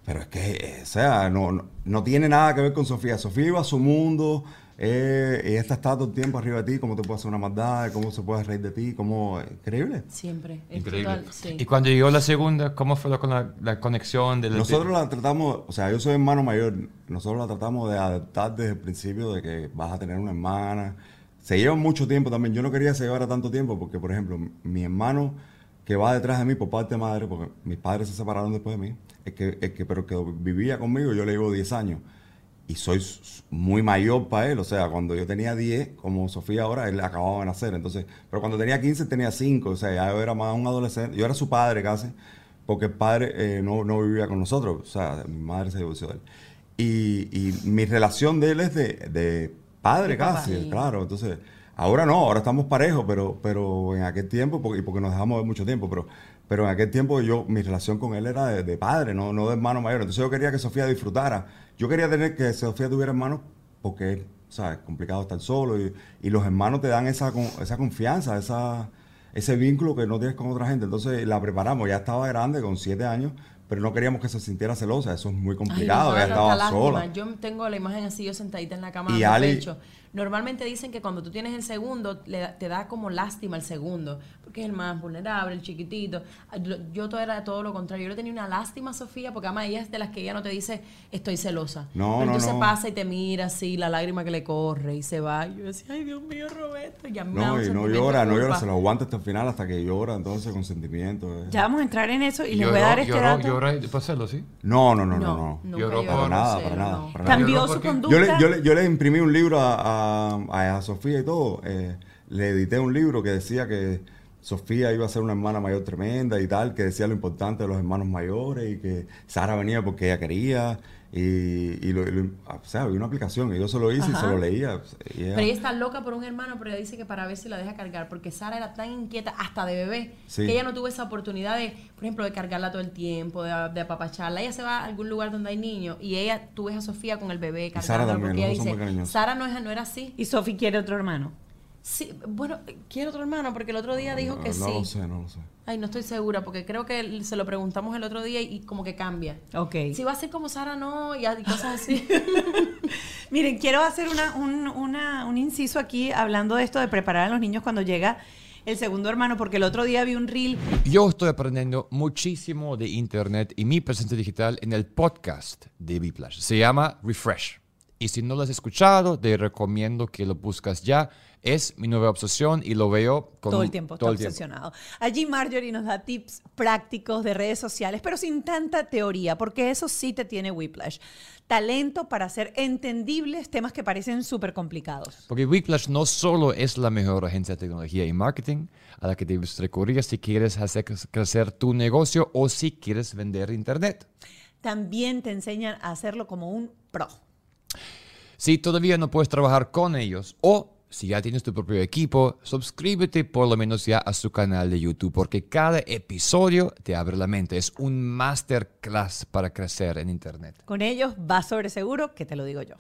pero es que, eh, o sea, no, no, no tiene nada que ver con Sofía. Sofía iba a su mundo, Eh, y esta está todo el tiempo arriba de ti, cómo te puede hacer una maldad, cómo se puede reír de ti, cómo... Increíble. Siempre. es Increíble. total, sí. Y cuando llegó la segunda, ¿cómo fue la, con la, la conexión? De Nosotros la tratamos, o sea, yo soy hermano mayor, nosotros la tratamos de adaptar desde el principio de que vas a tener una hermana. Se lleva mucho tiempo también. Yo no quería que se llevara tanto tiempo porque, por ejemplo, mi hermano que va detrás de mí por parte de madre, porque mis padres se separaron después de mí, el que, el que, pero que vivía conmigo, yo le llevo 10 años. Y soy muy mayor para él, o sea, cuando yo tenía 10, como Sofía ahora, él acababa de nacer, entonces, pero cuando tenía 15 tenía 5, o sea, ya yo era más un adolescente, yo era su padre casi, porque el padre eh, no, no vivía con nosotros, o sea, mi madre se divorció de él. Y, y mi relación de él es de, de padre casi, Sí. claro, entonces, ahora no, ahora estamos parejos, pero, pero en aquel tiempo, porque, y porque nos dejamos de mucho tiempo, pero, pero en aquel tiempo yo, mi relación con él era de, de padre, no, no de hermano mayor. Entonces yo quería que Sofía disfrutara. Yo quería tener que Sofía tuviera hermanos porque, ¿sabes? complicado estar solo y, y los hermanos te dan esa, esa confianza, esa, ese vínculo que no tienes con otra gente. Entonces la preparamos, ya estaba grande, con siete años, pero no queríamos que se sintiera celosa, eso es muy Ay, complicado, ella estaba lástima. sola. Yo tengo la imagen así, yo sentadita en la cama Y Ali- pecho. Normalmente dicen que cuando tú tienes el segundo, le te da como lástima el segundo, porque es el más vulnerable, el chiquitito. Yo, todo era todo lo contrario. Yo le tenía una lástima a Sofía, porque además ella es de las que ella no te dice, estoy celosa. No, Pero no, entonces no. pasa y te mira así, la lágrima que le corre y se va. Y yo decía, ay, Dios mío, Roberto. Y a mí me da No, y no llora, no llora, se lo aguanta hasta el final, hasta que llora, entonces con sentimiento. eh. Ya vamos a entrar en eso y les voy a dar este dato. No, no, no, no, No, Lloró por Para nada, para nada, no. para nada. Cambió su conducta. Yo le, yo, le, yo le imprimí un libro a, a, a Sofía y todo. eh, le edité un libro que decía que Sofía iba a ser una hermana mayor tremenda y tal, que decía lo importante de los hermanos mayores y que Sara venía porque ella quería. Y, y lo, y lo- o sea, había una aplicación y yo se lo hice y se lo leía. y ella- Pero ella está loca por un hermano, pero ella dice que para ver si la deja cargar, porque Sara era tan inquieta, hasta de bebé, Sí. que ella no tuvo esa oportunidad de, por ejemplo, de cargarla todo el tiempo, de, de apapacharla. Ella se va a algún lugar donde hay niños y ella, tú ves a Sofía con el bebé Sara cargándola, también, porque ella dice. Sara no, es, no era así. Y Sofi quiere otro hermano. Sí, bueno, quiere otro hermano, porque el otro día dijo no, que no sí. lo sé, no lo sé. Ay, no estoy segura, porque creo que se lo preguntamos el otro día y, y como que cambia. Ok. Si va a ser como Sara, no, y, y cosas así. [laughs] [laughs] Miren, quiero hacer una, un, una- un inciso aquí hablando de esto de preparar a los niños cuando llega el segundo hermano, porque el otro día vi un reel. Yo estoy aprendiendo muchísimo de Internet y mi presencia digital en el podcast de Biplash. Se llama Refresh. Y si no lo has escuchado, te recomiendo que lo buscas ya. Es mi nueva obsesión y lo veo con todo el tiempo, está todo el tiempo. obsesionado. Allí Marjorie nos da tips prácticos de redes sociales, pero sin tanta teoría, porque eso sí te tiene Whiplash. Talento para hacer entendibles temas que parecen súper complicados. Porque Whiplash no solo es la mejor agencia de tecnología y marketing a la que debes recurrir si quieres hacer crecer tu negocio o si quieres vender Internet. También te enseñan a hacerlo como un pro. Si todavía no puedes trabajar con ellos o si ya tienes tu propio equipo, suscríbete por lo menos ya a su canal de YouTube porque cada episodio te abre la mente. Es un masterclass para crecer en Internet. Con ellos vas sobre seguro, que te lo digo yo.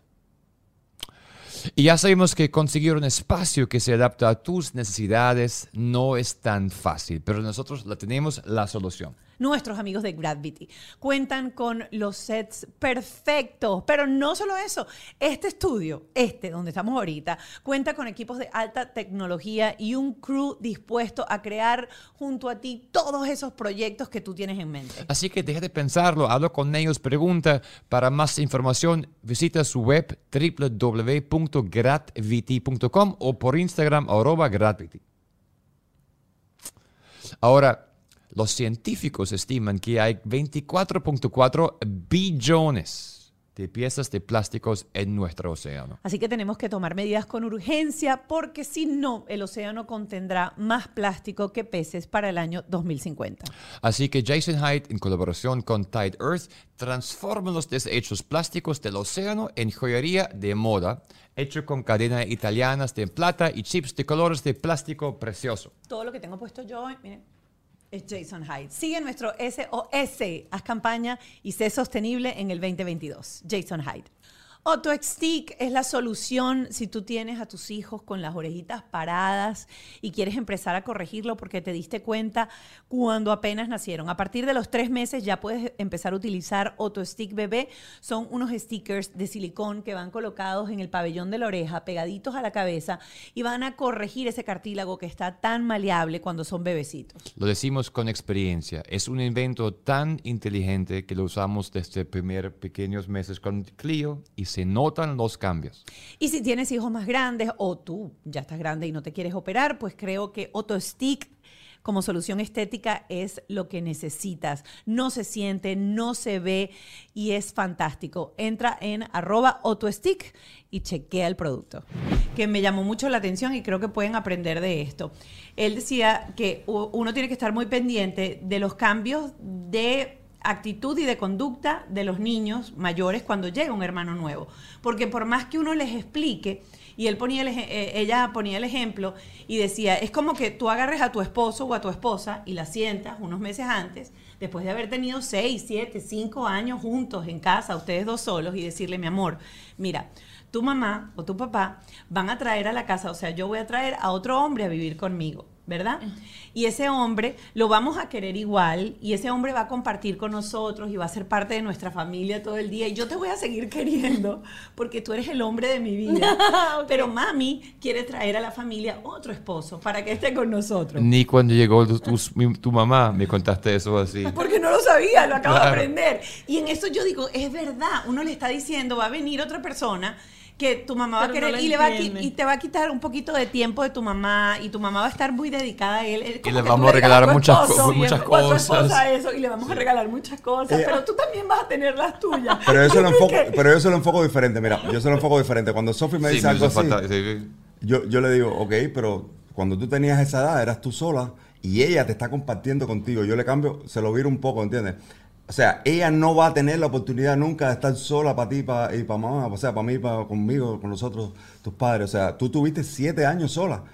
Y ya sabemos que conseguir un espacio que se adapta a tus necesidades no es tan fácil, pero nosotros la tenemos la solución. Nuestros amigos de Gravity cuentan con los sets perfectos, pero no solo eso, este estudio, este donde estamos ahorita, cuenta con equipos de alta tecnología y un crew dispuesto a crear junto a ti todos esos proyectos que tú tienes en mente. Así que deja de pensarlo, habla con ellos, pregunta. Para más información, visita su web www.gratvity.com o por Instagram arroba. Ahora, los científicos estiman que hay 24.4 billones de piezas de plásticos en nuestro océano. Así que tenemos que tomar medidas con urgencia porque si no, el océano contendrá más plástico que peces para el año 2050. Así que Jason Hyde, en colaboración con Tide Earth, transforma los desechos plásticos del océano en joyería de moda, hecho con cadenas italianas de plata y chips de colores de plástico precioso. Todo lo que tengo puesto yo miren, es Jason Hyde. Sigue nuestro SOS, haz campaña y sé sostenible en el 2022. Jason Hyde. Stick es la solución si tú tienes a tus hijos con las orejitas paradas y quieres empezar a corregirlo porque te diste cuenta cuando apenas nacieron. A partir de los tres meses ya puedes empezar a utilizar Stick bebé. Son unos stickers de silicón que van colocados en el pabellón de la oreja, pegaditos a la cabeza y van a corregir ese cartílago que está tan maleable cuando son bebecitos. Lo decimos con experiencia. Es un invento tan inteligente que lo usamos desde primer pequeños meses con Clio y se notan los cambios. Y si tienes hijos más grandes o tú ya estás grande y no te quieres operar, pues creo que Stick como solución estética es lo que necesitas. No se siente, no se ve y es fantástico. Entra en arroba autostick y chequea el producto. Que me llamó mucho la atención y creo que pueden aprender de esto. Él decía que uno tiene que estar muy pendiente de los cambios de actitud y de conducta de los niños mayores cuando llega un hermano nuevo. Porque por más que uno les explique, y él ponía eh, ella ponía el ejemplo y decía, es como que tú agarres a tu esposo o a tu esposa y la sientas unos meses antes, después de haber tenido seis, siete, cinco años juntos en casa, ustedes dos solos, y decirle, mi amor, mira, tu mamá o tu papá van a traer a la casa, o sea, yo voy a traer a otro hombre a vivir conmigo. ¿Verdad? Y ese hombre lo vamos a querer igual y ese hombre va a compartir con nosotros y va a ser parte de nuestra familia todo el día y yo te voy a seguir [laughs] queriendo porque tú eres el hombre de mi vida. [laughs] Pero mami quiere traer a la familia otro esposo para que esté con nosotros. Ni cuando llegó tu, mamá me contaste eso así. Porque no lo sabía, lo acabo de aprender. Y en eso yo digo, es verdad, uno le está diciendo, va a venir otra persona que tu mamá va a querer y, le va y te va a quitar un poquito de tiempo de tu mamá y tu mamá va a estar muy dedicada a él. y le vamos a regalar muchas, muchas cosas. eso, y le vamos a regalar muchas cosas, pero tú también vas a tener las tuyas. Pero eso lo [laughs] enfoco, pero yo se lo enfoco diferente, mira, yo se lo enfoco diferente. Cuando Sophie me dice algo así, yo, yo le digo, ok, pero cuando tú tenías esa edad eras tú sola y ella te está compartiendo contigo. Yo le cambio, se lo viro un poco, ¿entiendes? O sea, ella no va a tener la oportunidad nunca de estar sola para ti y para mamá, o sea, para mí, para conmigo, con nosotros, tus padres. O sea, tú tuviste siete años sola.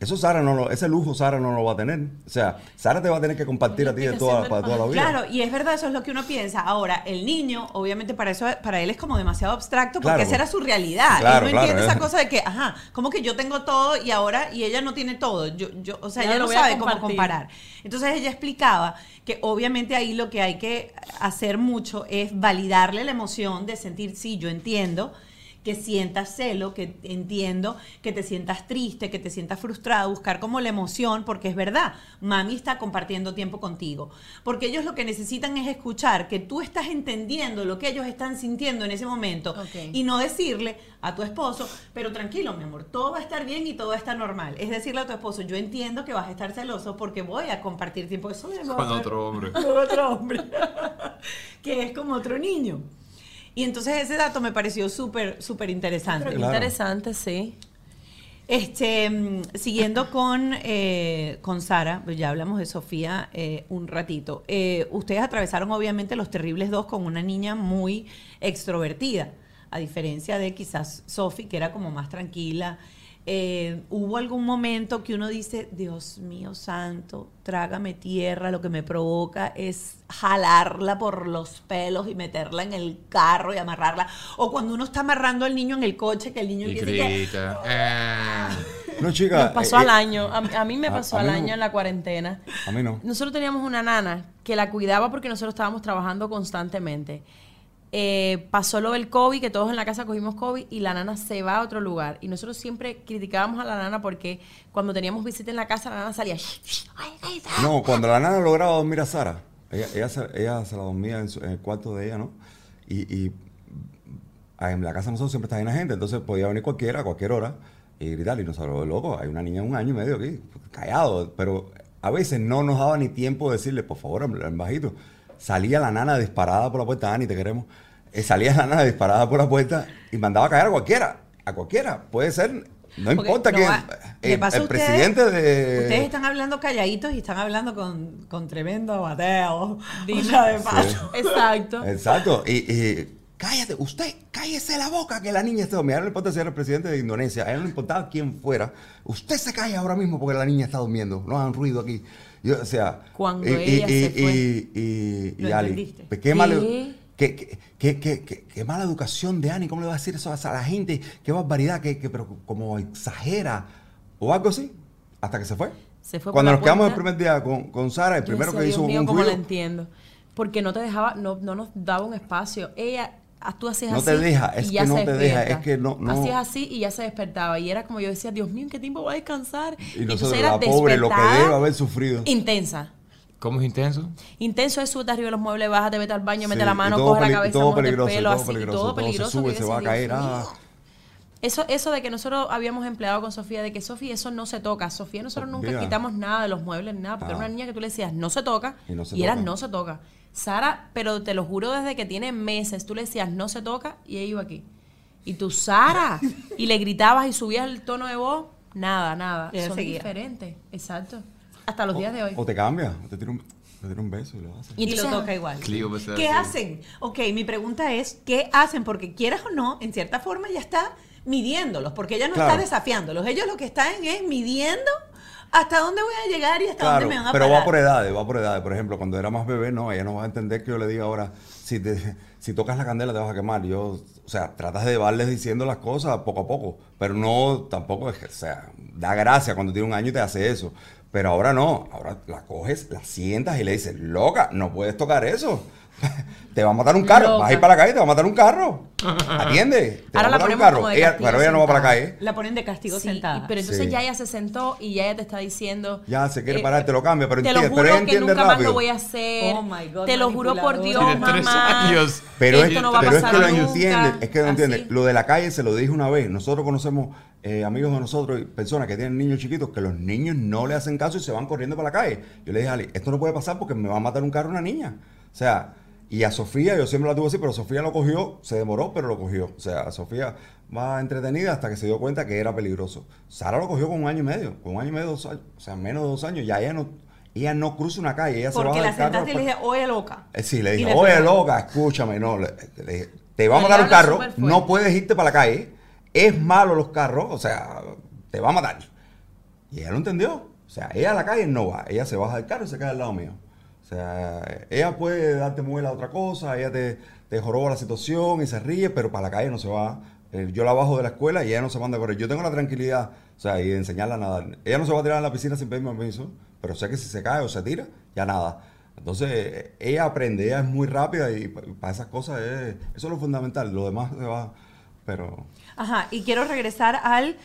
Eso Sara no lo, ese lujo Sara no lo va a tener. O sea, Sara te va a tener que compartir a ti de toda, para toda la vida. Claro, y es verdad, eso es lo que uno piensa. Ahora, el niño, obviamente para eso, para él es como demasiado abstracto porque esa era su realidad. Claro, él no entiende esa cosa de que, ajá, como que yo tengo todo y ahora, y ella no tiene todo. Yo, yo, o sea, ella no sabe cómo comparar. Entonces ella explicaba que obviamente ahí lo que hay que hacer mucho es validarle la emoción de sentir, sí, yo entiendo que sientas celo, que entiendo que te sientas triste, que te sientas frustrada, buscar como la emoción, porque es verdad, mami está compartiendo tiempo contigo. Porque ellos lo que necesitan es escuchar que tú estás entendiendo lo que ellos están sintiendo en ese momento y no decirle a tu esposo, pero tranquilo, mi amor, todo va a estar bien y todo está normal. Es decirle a tu esposo, yo entiendo que vas a estar celoso porque voy a compartir tiempo eso [laughs] con otro hombre. Con otro hombre. que es como otro niño. Y entonces ese dato me pareció súper, súper interesante. Interesante, sí. Este, mm, siguiendo con, eh, con Sara, pues ya hablamos de Sofía eh, un ratito. Eh, ustedes atravesaron obviamente los terribles dos con una niña muy extrovertida, a diferencia de quizás Sofía, que era como más tranquila eh, hubo algún momento que uno dice, Dios mío santo, trágame tierra, lo que me provoca es jalarla por los pelos y meterla en el carro y amarrarla. O cuando uno está amarrando al niño en el coche, que el niño empieza a... No, chica. Me pasó eh, al eh, año. A, mí me pasó al año en la cuarentena. A mí no. Nosotros teníamos una nana que la cuidaba porque nosotros estábamos trabajando constantemente. Eh, pasó lo del COVID, que todos en la casa cogimos COVID y la nana se va a otro lugar. Y nosotros siempre criticábamos a la nana porque cuando teníamos visita en la casa, la nana salía. No, cuando la nana lograba dormir a Sara, ella, se, la dormía en, el cuarto de ella, ¿no? Y, en la casa nosotros siempre está llena gente, entonces podía venir cualquiera a cualquier hora y gritar. Y nos habló de loco, hay una niña de un año y medio aquí, callado, pero a veces no nos daba ni tiempo de decirle, por favor, en bajito salía la nana disparada por la puerta, Ani, te queremos. Eh, salía la nana disparada por la puerta y mandaba a caer a cualquiera. A cualquiera. Puede ser, no importa que eh, el, presidente de. Ustedes están hablando calladitos y están hablando con, con tremendo bateo. [laughs] Dicha de paso. [laughs] Exacto. Exacto. Y, cállate, usted, cállese la boca que la niña está durmiendo. A él no importa si era el presidente de Indonesia, a él no importaba quién fuera. Usted se calla ahora mismo porque la niña está durmiendo. No hagan ruido aquí. Yo, o sea, cuando ella se fue, y, y, y, Ali, pues, ¿qué, Qué, qué, qué, qué- qué- qué mala educación de Ani, ¿cómo le va a decir eso a la gente? Qué barbaridad, que, pero como exagera o algo así, hasta que se fue. Se fue Cuando nos quedamos el primer día con, con Sara, el primero decía, que Dios hizo mío, un ¿cómo lo entiendo? Porque no te dejaba, no, no nos daba un espacio. Ella, tú hacías No así te deja, es y ya que no se te deja, despierta. es que no- no- Hacías así y ya se despertaba. Y era como yo decía, Dios mío, ¿en qué tiempo voy a descansar? y nosotros, entonces era la pobre, lo que debe haber sufrido. Intensa. ¿Cómo es intenso? Intenso es subirte arriba de los muebles, bájate, vete al baño, mete la y mano, coge la cabeza, todo mójate el peligroso, pelo, todo así, y peligroso, todo todo se peligroso. sube, se decía, va a caer, ah. Eso, eso de que nosotros habíamos empleado con Sofía, de que Sofía, eso no se toca. Sofía, nosotros nunca quitamos nada de los muebles, nada, porque Ah. era una niña que tú le decías, no se toca, Y no se era toca. no se toca. Sara, pero te lo juro desde que tiene meses, tú le decías, no se toca, y ella iba aquí. Y tú, Sara, y le gritabas y subías el tono de voz, nada, nada. Son seguía. diferentes, exacto. Hasta los días de hoy. O te cambia, o te tira un, tira un beso y lo hace. Y Y lo toca igual. Clio, pues, ¿Qué así. hacen? Ok, mi pregunta es, ¿qué hacen? Porque quieras o no, en cierta forma ya está midiéndolos, porque ella no Claro. está desafiándolos. Ellos lo que están es midiendo hasta dónde voy a llegar y hasta Claro, dónde me van a pero parar. va por edades, va por edades. Por ejemplo, cuando era más bebé, no, ella no va a entender que yo le diga ahora, si, te- si tocas la candela te vas a quemar. Yo, o sea, tratas de darles diciendo las cosas poco a poco, pero no, tampoco es que, o sea, da gracia cuando tiene un año y te hace eso. Pero ahora no, ahora la coges, la sientas y le dices, loca, no puedes tocar eso. [laughs] te va a matar un carro, Loca. vas a ir para la calle, te va a matar un carro. [laughs] Atiende, te Ahora va a la matar un carro. como de Ella, pero ella no va para la calle. La ponen de castigo Sí, sentada. pero entonces Sí. ya ella se sentó y ya ella te está diciendo. Ya se quiere eh, parar, te lo cambia, pero te lo entiende, juro pero ella que entiende nunca más rápido. lo voy a hacer. Oh my God, te lo juro por. Dios, Tiene tres mamá. años. Pero, es, esto no va a pero es pasar que lo nunca. entiende, es que lo Así. entiende. Lo de la calle se lo dije una vez. Nosotros conocemos eh, amigos de nosotros, y personas que tienen niños chiquitos, que los niños no le hacen caso y se van corriendo para la calle. Yo le dije a Ali, esto no puede pasar porque me va a matar un carro una niña. O sea, y a Sofía, yo siempre la tuve así, pero Sofía lo cogió, se demoró, pero lo cogió. O sea, Sofía va entretenida hasta que se dio cuenta que era peligroso. Sara lo cogió con un año y medio, con un año y medio, dos años, o sea, menos de dos años. Ya ella no, ella no cruza una calle, ella se Porque baja la del carro. sentaste y le dije, oye, loca. Eh, Sí, le dije, oye, loca, escúchame, no, le- le dije, te va a matar un carro, no puedes irte para la calle, es malo los carros, o sea, te va a matar. Y ella lo entendió, o sea, ella a la calle no va, ella se baja del carro y se queda al lado mío. Sea, ella puede darte muela a otra cosa, ella te, te joroba la situación y se ríe, pero para la calle no se va. Eh, yo la bajo de la escuela y ella no se manda a correr. Yo tengo la tranquilidad, o sea, y de enseñarla a nadar. Ella no se va a tirar en la piscina sin pedirme permiso, pero sé que si se cae o se tira, ya nada. Entonces, ella aprende, ella es muy rápida y pa- para esas cosas es, eso es lo fundamental. Lo demás se va, pero... Ajá, y quiero regresar al...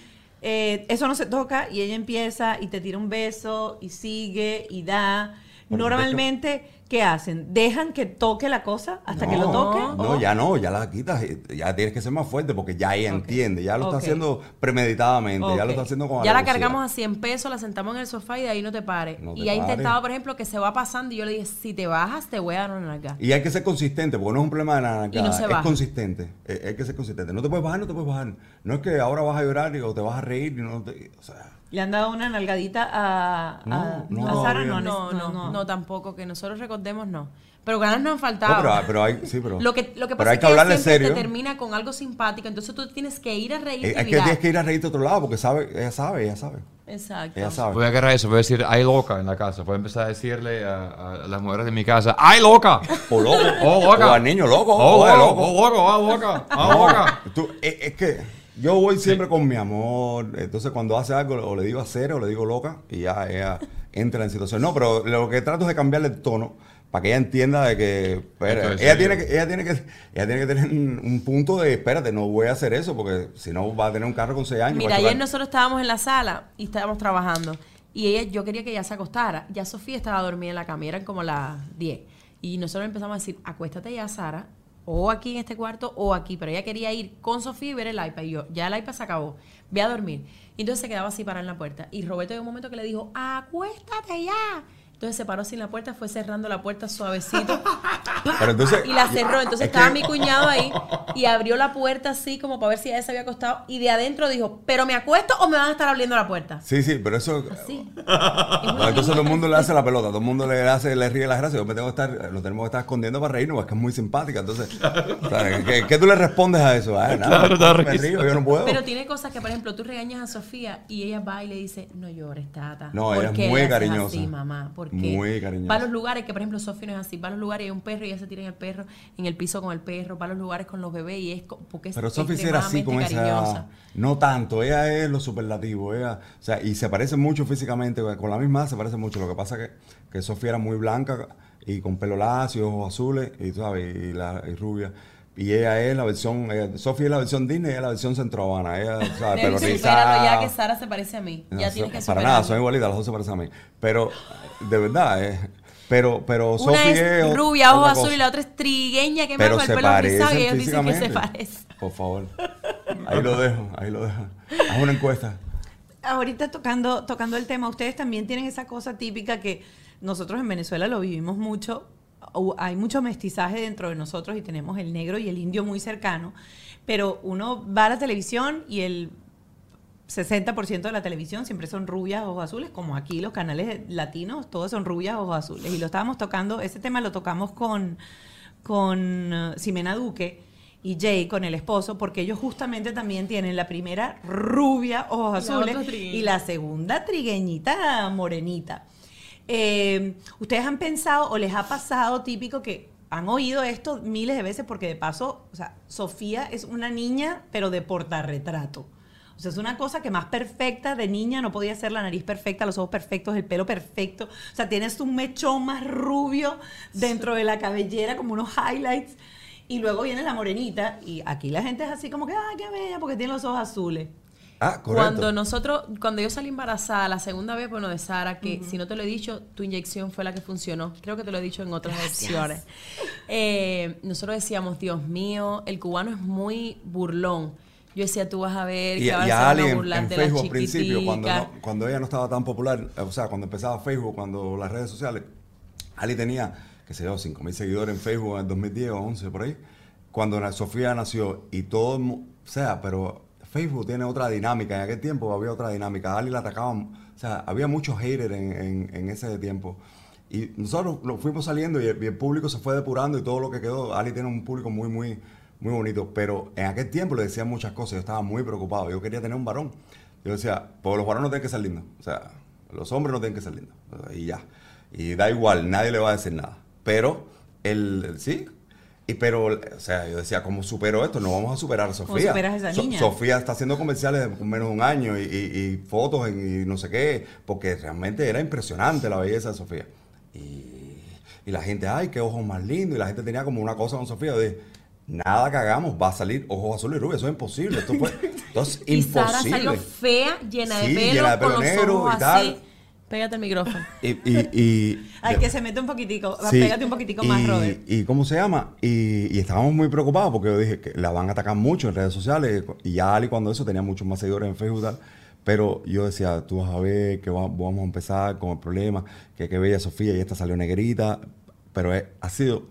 eh, eso no se toca y ella empieza y te tira un beso y sigue y da. Normalmente, ¿qué hacen? ¿Dejan que toque la cosa hasta que lo toque? No, ¿O- ya no, ya la quitas, eh, ya tienes que ser más fuerte porque ya ella entiende, ya lo está haciendo premeditadamente, ya lo está haciendo con Ya la cargamos a 100 pesos, la sentamos en el sofá y de ahí no te pares. No te y ha intentado, por ejemplo, que se va pasando y yo le dije, si te bajas, te voy a dar una nalga. Y hay que ser consistente, porque no es un problema de Y no es baja. consistente, eh, hay que ser consistente. No te puedes bajar, no te puedes bajar. No es que ahora vas a llorar y- o te vas a reír y no te, o sea, ¿Le han dado una nalgadita a, No, a, no, a Sara? No, No, no, no, tampoco, que nosotros recordemos, no. Pero ganas no han faltado. no, pero, pero hay, sí, pero, lo que, lo que pero pasa hay es que que hablarle siempre serio. te termina con algo simpático, entonces tú tienes que ir a reírte y es que tienes que ir a reírte a otro lado porque sabe, ella sabe, ella sabe, Exacto. ella sabe. Voy a agarrar eso, voy a decir, hay loca en la casa. Voy a empezar a decirle a, a las mujeres de mi casa, ¡ay loca! O loco, Oh, loca. o al niño loco, ¡Oh, oye, loco! loco. ¡Oh, loco! ¡Ah, loca! ¡Ah, loca! Tú, es, es que yo voy siempre con mi amor. Entonces, cuando hace algo, o le digo hacer o le digo loca, y ya ella entra en situación. No, pero lo que trato es de cambiarle el tono para que ella entienda de que, espera, ella, tiene que, ella, tiene que, ella tiene que tener un, un punto de, espérate, no voy a hacer eso, porque si no va a tener un carro con 6 años. Mira, ayer nosotros estábamos en la sala y estábamos trabajando. Y ella, yo quería que ella se acostara. Ya Sofía estaba dormida en la cama eran como las 10. Y nosotros empezamos a decir, acuéstate ya, Sara, o aquí en este cuarto o aquí. Pero ella quería ir con Sofía y ver el iPad. Y yo, ya el iPad se acabó, ve a dormir. Y entonces se quedaba así parada en la puerta. Y Roberto en un momento que le dijo, acuéstate ya. Entonces se paró sin la puerta, fue cerrando la puerta suavecito. [laughs] Pero entonces, Y la cerró. Entonces es que- estaba mi cuñado ahí y abrió la puerta así como para ver si ella se había acostado. Y de adentro dijo, ¿pero me acuesto o me van a estar abriendo la puerta? Sí, sí, pero eso. Así. No, entonces todo el mundo le hace la pelota, todo el mundo le hace, le ríe las gracias. Yo me tengo que estar, lo tenemos que estar escondiendo para reírnos, porque es que es muy simpática. Entonces, ¿sabes? ¿Qué, qué tú le respondes a eso? Ah, nada, Claro, me río, yo no puedo. Pero tiene cosas que, por ejemplo, tú regañas a Sofía y ella va y le dice, no llores, tata. No, ¿Por ella es muy cariñosa. así, mamá? Porque Muy cariñosa. Va a los lugares que, por ejemplo, Sofía no es así. Va a los lugares y hay un perro y ella se tira en el perro, en el piso con el perro, va a los lugares con los bebés y es porque es Pero Sophie sí era así con extremadamente esa... cariñosa. No tanto, ella es lo superlativo, ella... O sea, y se parece mucho físicamente, con la misma se parece mucho. Lo que pasa que, que Sofía era muy blanca y con pelo lacio, ojos azules, y tú sabes, y, la, y rubia. Y ella es la versión... Sofía es la versión Disney, ella es la versión centrohabana. Ella, sabes, pelo Supéralo rizado. ya que Sara se parece a mí. No, ya so- tienes que Para superarlo. nada, son igualitas, las dos se parecen a mí. Pero, de verdad, eh, pero, pero Una es o- rubia, ojos cosa. y la otra es trigueña, que me Pero con el se pelo rizado y parecen ellos dicen que se físicamente. parece. Por favor. Ahí lo dejo, ahí lo dejo. Haz una encuesta. Ahorita tocando, tocando el tema, ustedes también tienen esa cosa típica que nosotros en Venezuela lo vivimos mucho. Hay mucho mestizaje dentro de nosotros y tenemos el negro y el indio muy cercano. Pero uno va a la televisión y el 60% de la televisión siempre son rubias, ojos azules, como aquí los canales latinos, todos son rubias, ojos azules. Y lo estábamos tocando, ese tema lo tocamos con, con eh, Ximena Duque y Jay, con el esposo, porque ellos justamente también tienen la primera rubia, ojos Y la azules, y la segunda trigueñita morenita. Eh, ¿Ustedes han pensado o les ha pasado típico que han oído esto miles de veces porque de paso, o sea, Sofía es una niña, pero de portarretrato. O sea, es una cosa que más perfecta de niña no podía ser la nariz perfecta, los ojos perfectos, el pelo perfecto. O sea, tienes un mechón más rubio dentro de la cabellera, como unos highlights. Y luego viene la morenita y aquí la gente es así como que, ay, qué bella, porque tiene los ojos azules. Ah, correcto. Cuando nosotros, cuando yo salí embarazada la segunda vez, bueno, de Sara, que si no te lo he dicho, tu inyección fue la que funcionó. Creo que te lo he dicho en otras versiones. Eh, nosotros decíamos, Dios mío, el cubano es muy burlón. Yo decía, tú vas a ver y, que va y a a ser Ali una en, burla en de la Facebook al principio, cuando, no- cuando ella no estaba tan popular, o sea, cuando empezaba Facebook, cuando las redes sociales, Ali tenía, qué sé yo, 5 mil seguidores en Facebook en el 2010 o 11 por ahí, cuando Sofía nació y todo, o sea, pero Facebook tiene otra dinámica, en aquel tiempo había otra dinámica, Ali la atacaban, o sea, había muchos haters en, en- ese tiempo. Y nosotros lo fuimos saliendo y el, público se fue depurando y todo lo que quedó, Ali tiene un público muy, muy, muy bonito, pero en aquel tiempo le decían muchas cosas, yo estaba muy preocupado, yo quería tener un varón. Yo decía, pues los varones no tienen que ser lindos, o sea, los hombres no tienen que ser lindos, y ya. Y da igual, nadie le va a decir nada. Pero, el, el- sí, y pero, o sea, yo decía, ¿cómo supero esto? No vamos a superar a Sofía. superas a esa So- niña? Sofía está haciendo comerciales de menos de un año y, y- y fotos en- y no sé qué, porque realmente era impresionante la belleza de Sofía. Y, y la gente, ay, qué ojos más lindos. Y la gente tenía como una cosa con Sofía de, nada que hagamos va a salir ojos azules y rubios. Eso es imposible. Esto, fue, [laughs] Y Sara imposible. salió fea, llena de Sí, pelo, llena de pelo con los negro ojos y tal. así. Pégate el micrófono. Y, y, y- [laughs] Ay, que se mete un poquitico, Sí, pégate un poquitico y, más, Robert. ¿Y cómo se llama? Y, y estábamos muy preocupados porque yo dije que la van a atacar mucho en redes sociales. Y ya Ali cuando eso tenía muchos más seguidores en Facebook y tal. Pero yo decía, tú vas a ver que va- vamos a empezar con el problema, que qué bella Sofía y esta salió negrita. Pero es- ha sido,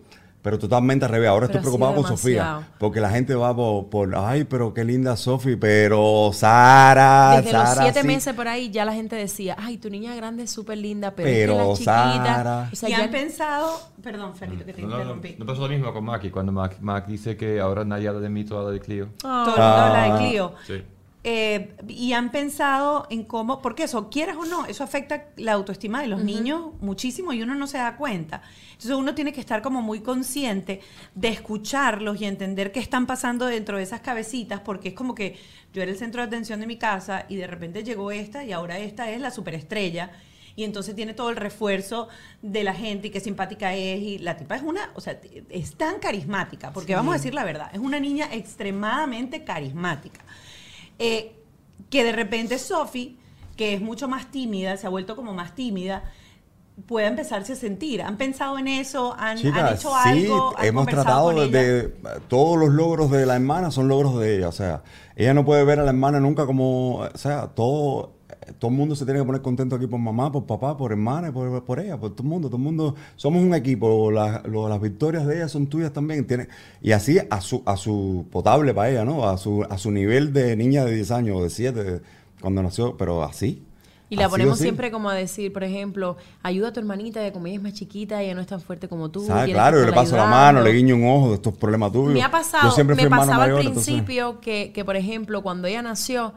pero totalmente al revés. Ahora Pero estoy preocupado con demasiado. Sofía. Porque la gente va por, por, ay, pero qué linda Sofía. Pero Sara, Desde los Sara, siete sí. meses por ahí ya la gente decía, ay, tu niña grande es súper linda, pero, Pero, es que la chiquita. Sara. O sea, y ya- han pensado, perdón, Ferito, que te No, no, no, interrumpí. no pasó lo mismo con Maki, cuando Mac, Mac dice que ahora nadie habla de mí, todo habla de Clio. Ah. Todo el mundo habla Ah. de Clio. Sí. Eh, y han pensado en cómo, porque eso, quieras o no, eso afecta la autoestima de los niños muchísimo y uno no se da cuenta. Entonces uno tiene que estar como muy consciente de escucharlos y entender qué están pasando dentro de esas cabecitas, porque es como que yo era el centro de atención de mi casa y de repente llegó esta y ahora esta es la superestrella. Y entonces tiene todo el refuerzo de la gente y qué simpática es. Y la tipa es una, o sea, es tan carismática, porque vamos a decir la verdad, es una niña extremadamente carismática. Eh, que de repente Sophie, que es mucho más tímida, se ha vuelto como más tímida, pueda empezarse a sentir. ¿Han pensado en eso? ¿Han, hecho sí, algo? ¿Han hemos tratado con de, ella? de- todos los logros de la hermana son logros de ella, o sea, ella no puede ver a la hermana nunca como, o sea, todo todo el mundo se tiene que poner contento aquí por mamá, por papá, por hermana, por, por ella, por todo el mundo, todo el mundo, somos un equipo, la- lo- las victorias de ella son tuyas también, tiene, y así a su, a su potable para ella, ¿no? A su, a su nivel de niña de 10 años o de 7, cuando nació, pero así. Y la así ponemos siempre como a decir, por ejemplo, ayuda a tu hermanita, que como ella es más chiquita, ella no es tan fuerte como tú. Claro, yo le paso la mano, le guiño un ojo, esto es problema tuyo. Me ha pasado, Yo siempre fui me pasaba mayor, al entonces- principio que, que, por ejemplo, cuando ella nació,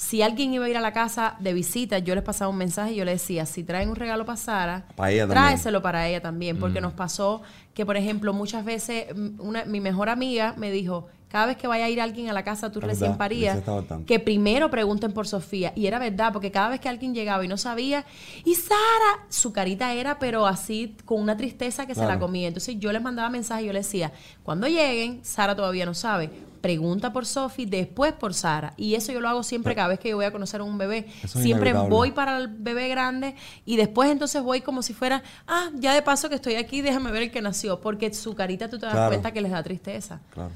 Si alguien iba a ir a la casa de visita, yo les pasaba un mensaje y yo les decía, si traen un regalo para Sara, Para ella también. tráeselo para ella también. Porque nos pasó que, por ejemplo, muchas veces mm, una, mi mejor amiga me dijo, cada vez que vaya a ir alguien a la casa tú recién verdad, parías, que primero pregunten por Sofía. Y era verdad, porque cada vez que alguien llegaba y no sabía, y Sara, su carita era, pero así, con una tristeza que se la comía. Entonces yo les mandaba mensajes y yo les decía, cuando lleguen, Sara todavía no sabe. Pregunta por Sofi, después por Sara. Y eso yo lo hago siempre cada vez que yo voy a conocer a un bebé. Siempre inevitable. voy para el bebé grande y después entonces voy como si fuera, ah, ya de paso que estoy aquí, déjame ver el que nació. Porque su carita tú te das Claro. cuenta que les da tristeza. Claro.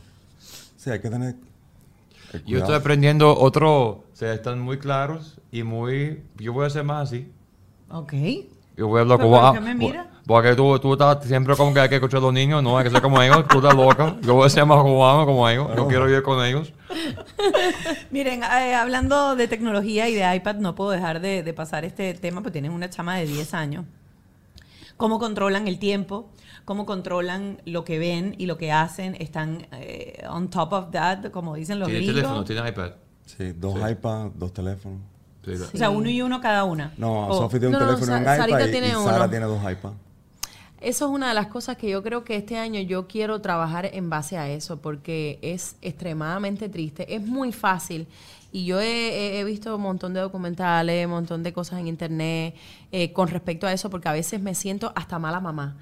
Sí, hay que tener. Yo estoy aprendiendo otro, o sea, están muy claros y muy, yo voy a hacer más así. Ok. Yo voy a hablar ¿Pero como... por qué me mira? Porque tú, tú estás siempre como que hay que escuchar a los niños, no hay que ser como ellos, tú estás loca. Yo voy a ser más como, como ellos, yo quiero vivir con ellos. [laughs] Miren, eh, hablando de tecnología y de iPad, no puedo dejar de, de pasar este tema, porque tienen una chama de 10 años. ¿Cómo controlan el tiempo? ¿Cómo controlan lo que ven y lo que hacen? Están eh, on top of that, como dicen los Tiene teléfono, tiene iPad. Sí, dos Sí. iPads, dos teléfonos. Sí, O sea, uno y uno cada una. No, Oh. Sophie tiene un No, no, teléfono y un Sa- iPad y, tiene y Sara tiene dos iPads. Eso es una de las cosas que yo creo que este año yo quiero trabajar en base a eso, porque es extremadamente triste. Es muy fácil. Y yo he, he- he visto un montón de documentales, un montón de cosas en internet eh, con respecto a eso, porque a veces me siento hasta mala mamá.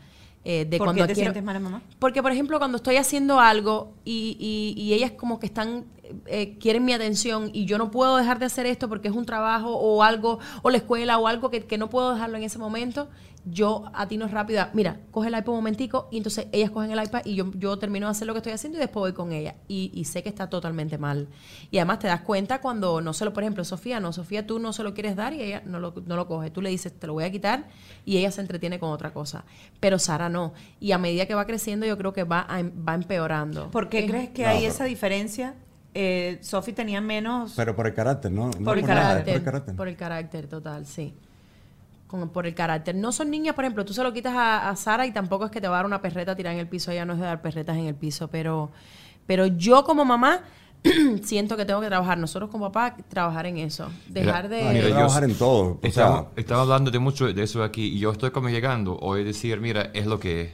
Eh, de ¿Por cuando qué te quiero- sientes mala mamá? Porque, por ejemplo, cuando estoy haciendo algo y, y- y ellas como que están, eh, quieren mi atención y yo no puedo dejar de hacer esto porque es un trabajo o algo, o la escuela o algo que, que no puedo dejarlo en ese momento, yo atino rápido, a, mira, coge el iPad un momentico y entonces ellas cogen el iPad y yo, yo termino de hacer lo que estoy haciendo y después voy con ella. Y, y sé que está totalmente mal. Y además te das cuenta cuando no se lo, por ejemplo, Sofía, no, Sofía, tú no se lo quieres dar y ella no lo, no lo coge. Tú le dices, te lo voy a quitar y ella se entretiene con otra cosa. Pero Sara no. Y a medida que va creciendo yo creo que va, a- em, va empeorando. ¿Por qué crees que No, hay pero- esa diferencia? Eh, Sophie tenía menos... Pero por el carácter, ¿no? No Por el carácter. por el carácter. Por el carácter, total, sí. Como por el carácter. No son niñas, por ejemplo, tú se lo quitas a, a Sara y tampoco es que te va a dar una perreta tirada en el piso. Ella no es de dar perretas en el piso, pero, pero yo como mamá [clears throat] siento que tengo que trabajar. Nosotros como papá, trabajar en eso. Dejar de... Mira, yo trabajar en todo. O Estamos, sea, estamos hablando de mucho de eso aquí y yo estoy como llegando hoy a decir, mira, es lo que es.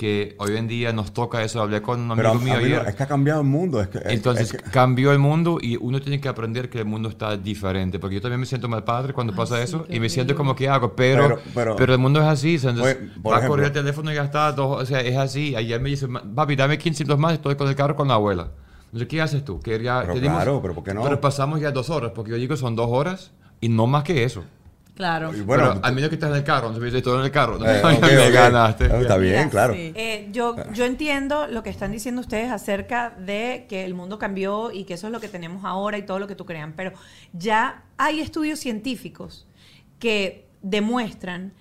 Que hoy en día nos toca eso. Hablé con un pero amigo a- mío a ayer. es que ha cambiado el mundo. Es que, es- Entonces es que- cambió el mundo y uno tiene que aprender que el mundo está diferente. Porque yo también me siento mal padre cuando pasa sí, eso y me siento como que hago, pero, Pero- pero, pero- el mundo es así. Entonces, Oye, por va a ejemplo- correr el teléfono y ya está. dos- o sea, es así. Ayer me dice, "Ma- papi, dame 15 minutos más, estoy con el carro con la abuela. Entonces, ¿qué haces tú? Que ya Pero tenemos- claro, pero ¿por qué no? Pero pasamos ya dos horas, porque yo digo son dos horas y no más que eso. Claro. y bueno, pero al menos que estás en el carro, entonces me dice, estoy en el carro. eh, [laughs] Ya ok, me ok. ganaste. Está bien, Mira, claro. sí. Eh, yo, yo entiendo lo que están diciendo ustedes acerca de que el mundo cambió y que eso es lo que tenemos ahora y todo lo que tú crean, pero ya hay estudios científicos que demuestran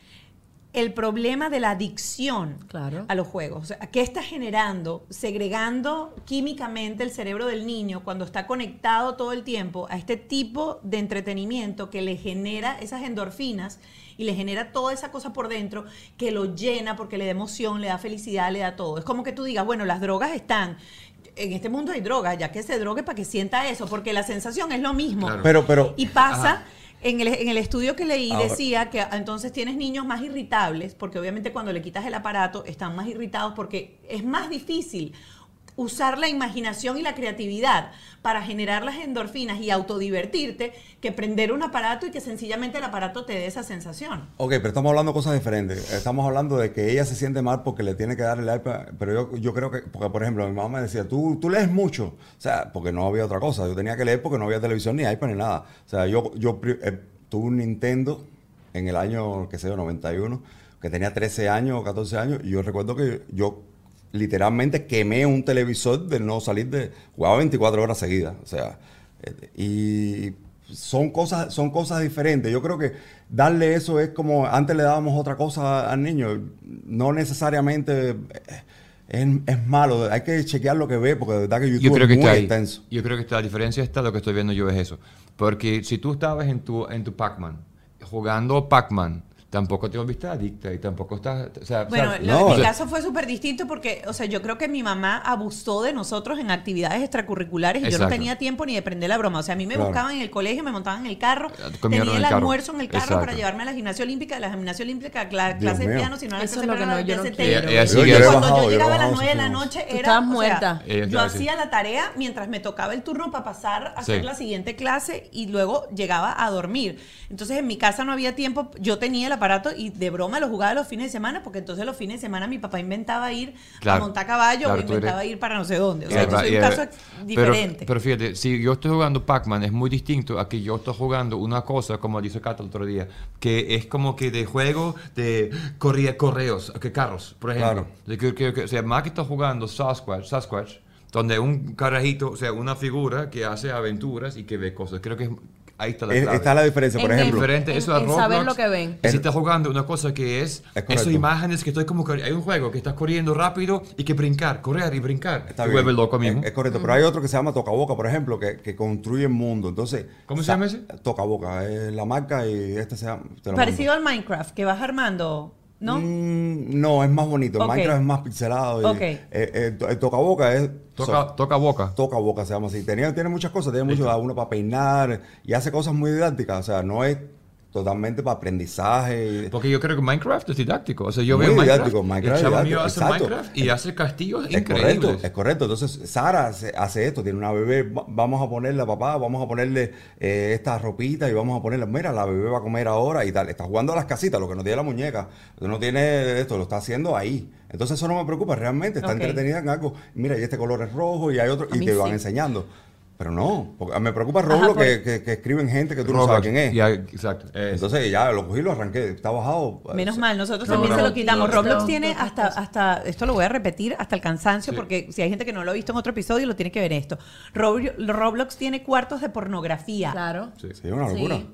el problema de la adicción Claro. a los juegos. O sea, ¿Qué está generando? Segregando químicamente el cerebro del niño cuando está conectado todo el tiempo a este tipo de entretenimiento que le genera esas endorfinas y le genera toda esa cosa por dentro que lo llena porque le da emoción, le da felicidad, le da todo. Es como que tú digas, bueno, las drogas están... En este mundo hay drogas, ya que se drogue para que sienta eso, porque la sensación es lo mismo. Claro. Pero, pero, Y pasa, en el, en el estudio que leí Ahora- decía que entonces tienes niños más irritables, porque obviamente cuando le quitas el aparato están más irritados porque es más difícil usar la imaginación y la creatividad para generar las endorfinas y autodivertirte que prender un aparato y que sencillamente el aparato te dé esa sensación. Ok, pero estamos hablando de cosas diferentes. Estamos hablando de que ella se siente mal porque le tiene que dar el iPad. Pero yo, yo creo que, porque por ejemplo, mi mamá me decía, ¿Tú, tú lees mucho. O sea, porque no había otra cosa. Yo tenía que leer porque no había televisión ni iPad ni nada. O sea, yo, yo eh, tuve un Nintendo en el año, qué sé yo, 91, que tenía 13 años o 14 años. Y yo recuerdo que yo literalmente quemé un televisor de no salir de... Jugaba 24 horas seguidas. O sea, eh, y son cosas, son cosas diferentes. Yo creo que darle eso es como antes le dábamos otra cosa al niño. No necesariamente eh, es, es malo. Hay que chequear lo que ve porque de verdad que YouTube Yo creo que es muy está ahí. extenso. Yo creo que está, la diferencia está, lo que estoy viendo yo es eso. Porque si tú estabas en tu, en tu Pac-Man, jugando Pac-Man, tampoco te volviste adicta y tampoco estás, o sea, Bueno, o mi sea- caso fue súper distinto porque, o sea, yo creo que mi mamá abusó de nosotros en actividades extracurriculares y yo no Exacto. tenía tiempo ni de prender la broma. O sea, a mí me Claro. buscaban en el colegio, me montaban en el carro, Comieron tenía en el, el carro. almuerzo en el carro para Exacto. llevarme a la gimnasia olímpica, de la gimnasia olímpica, a Dios clase de piano, si no era Eso clase de piano, no, yo no. Ella- ella yo eso. cuando bajado, yo llegaba a las bajado 9 de la noche, era, sea, muerta. Ella yo hacía la tarea mientras me tocaba el turno para pasar a hacer la siguiente clase y luego llegaba a dormir. Entonces en mi casa no había tiempo, yo tenía el aparato y de broma lo jugaba los fines de semana porque entonces los fines de semana mi papá inventaba ir a Claro. montar caballo Claro, o tú eres- inventaba ir para no sé dónde. O sea, el yo soy un el- caso pero- diferente. Pero, fíjate, si yo estoy jugando Pac-Man es muy distinto a que yo estoy jugando una cosa, como dice Cata el otro día, que es como que de juego de corría correos, que carros, por ejemplo. Claro. De que- que- que- o sea, más que está jugando Sasquatch, Sasquatch, donde un carajito, o sea, una figura que hace aventuras y que ve cosas. Creo que es- ahí está la clave. está la diferencia, por En ejemplo. diferente En- eso a en saber lo que ven. Si estás jugando una cosa que es, Es esas imágenes que estoy como que hay un juego que estás corriendo rápido y que brincar, correr y brincar. Está Te bien. vuelve loco mismo. Es, es correcto, pero hay otro que se llama Toca Boca, por ejemplo, que, que construye el mundo. Entonces, ¿Cómo se llama ese? Toca Boca, es la marca y este se llama. te lo Parecido mando. al Minecraft, que vas armando, ¿no? Mm, no, es más bonito. El Ok. Minecraft es más pixelado. y, Ok. eh, eh, el Toca Boca es. Toca, toca boca. Toca boca se llama así. Tenía, tiene muchas cosas, tiene mucho a uno para peinar y hace cosas muy didácticas. O sea, no es totalmente para aprendizaje. Porque yo creo que Minecraft es didáctico. O sea, yo Muy veo Minecraft. didáctico, Minecraft el chavo es mío didáctico, hace exacto. Minecraft y hace castillos Es increíbles. correcto, es correcto. Entonces, Sara hace, hace esto, tiene una bebé, va- vamos a ponerle a papá, vamos a ponerle eh, esta ropita y vamos a ponerle, mira, la bebé va a comer ahora y tal. Está jugando a las casitas, lo que no tiene la muñeca, no tiene esto, lo está haciendo ahí. Entonces eso no me preocupa, realmente está entretenida en algo. Mira, y este color es rojo y hay otro, A y te van enseñando. Pero no, porque me preocupa Roblo por- que, que, que escriben gente que tú no sabes quién es. Ya, exacto. es. Entonces ya lo cogí y lo arranqué, está bajado. Menos Eh, mal, nosotros No, también no, se lo quitamos. No, Roblox no, tiene hasta, hasta, esto lo voy a repetir hasta el cansancio, Sí. porque si hay gente que no lo ha visto en otro episodio, lo tiene que ver esto. Rob- Roblox tiene cuartos de pornografía. Claro. Sí. Sí, una locura. Sí.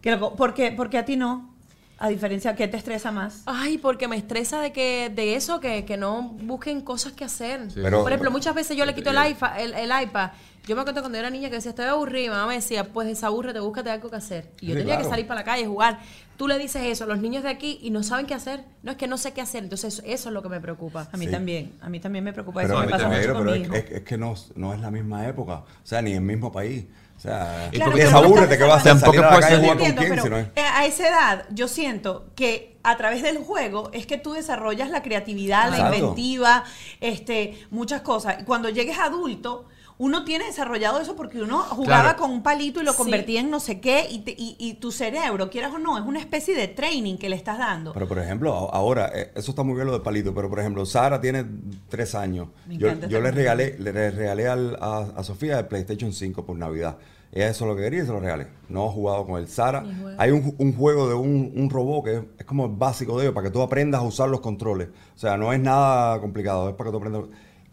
Que loco, ¿Por qué? Porque a ti no. A diferencia, ¿qué te estresa más? Ay, porque me estresa de que de eso, que, que no busquen cosas que hacer. Sí. Pero- Por ejemplo, muchas veces yo le quito el iPad, el, el iPad. Yo me acuerdo cuando yo era niña que decía, estoy aburrida, y mi mamá me decía, pues desabúrrete, búscate algo que hacer. Y yo Sí, tenía que salir para la calle, jugar. Tú le dices eso a los niños de aquí y no saben qué hacer. No es que no sé qué hacer. Entonces, eso, eso es lo que me preocupa. A mí Sí. también. A mí también me preocupa Pero, eso. Me pasa también, mucho pero es que no, no es la misma época, o sea, ni el mismo país. O sea, Claro, porque pero se no aburre, estás ¿te qué vas a Salir a la calle jugar con Entiendo, quién, pero si no es- eh, a esa edad yo siento que a través del juego es que tú desarrollas la creatividad, la Exacto. inventiva, este, muchas cosas. Y cuando llegues adulto, uno tiene desarrollado eso porque uno jugaba Claro. con un palito y lo Sí. convertía en no sé qué y, te- y- y tu cerebro, quieras o no, es una especie de training que le estás dando. Pero por ejemplo, ahora, eh, eso está muy bien lo del palito, pero por ejemplo, Sara tiene tres años. Me Yo, yo le regalé, le re- regalé al- a, a Sofía el PlayStation 5 por Navidad. Ella eso lo que quería y se lo regalé. No ha jugado con él. Sara, hay un juego de un, un robot que es, es como el básico de ellos, para que tú aprendas a usar los controles. O sea, no es nada complicado, es para que tú aprendas.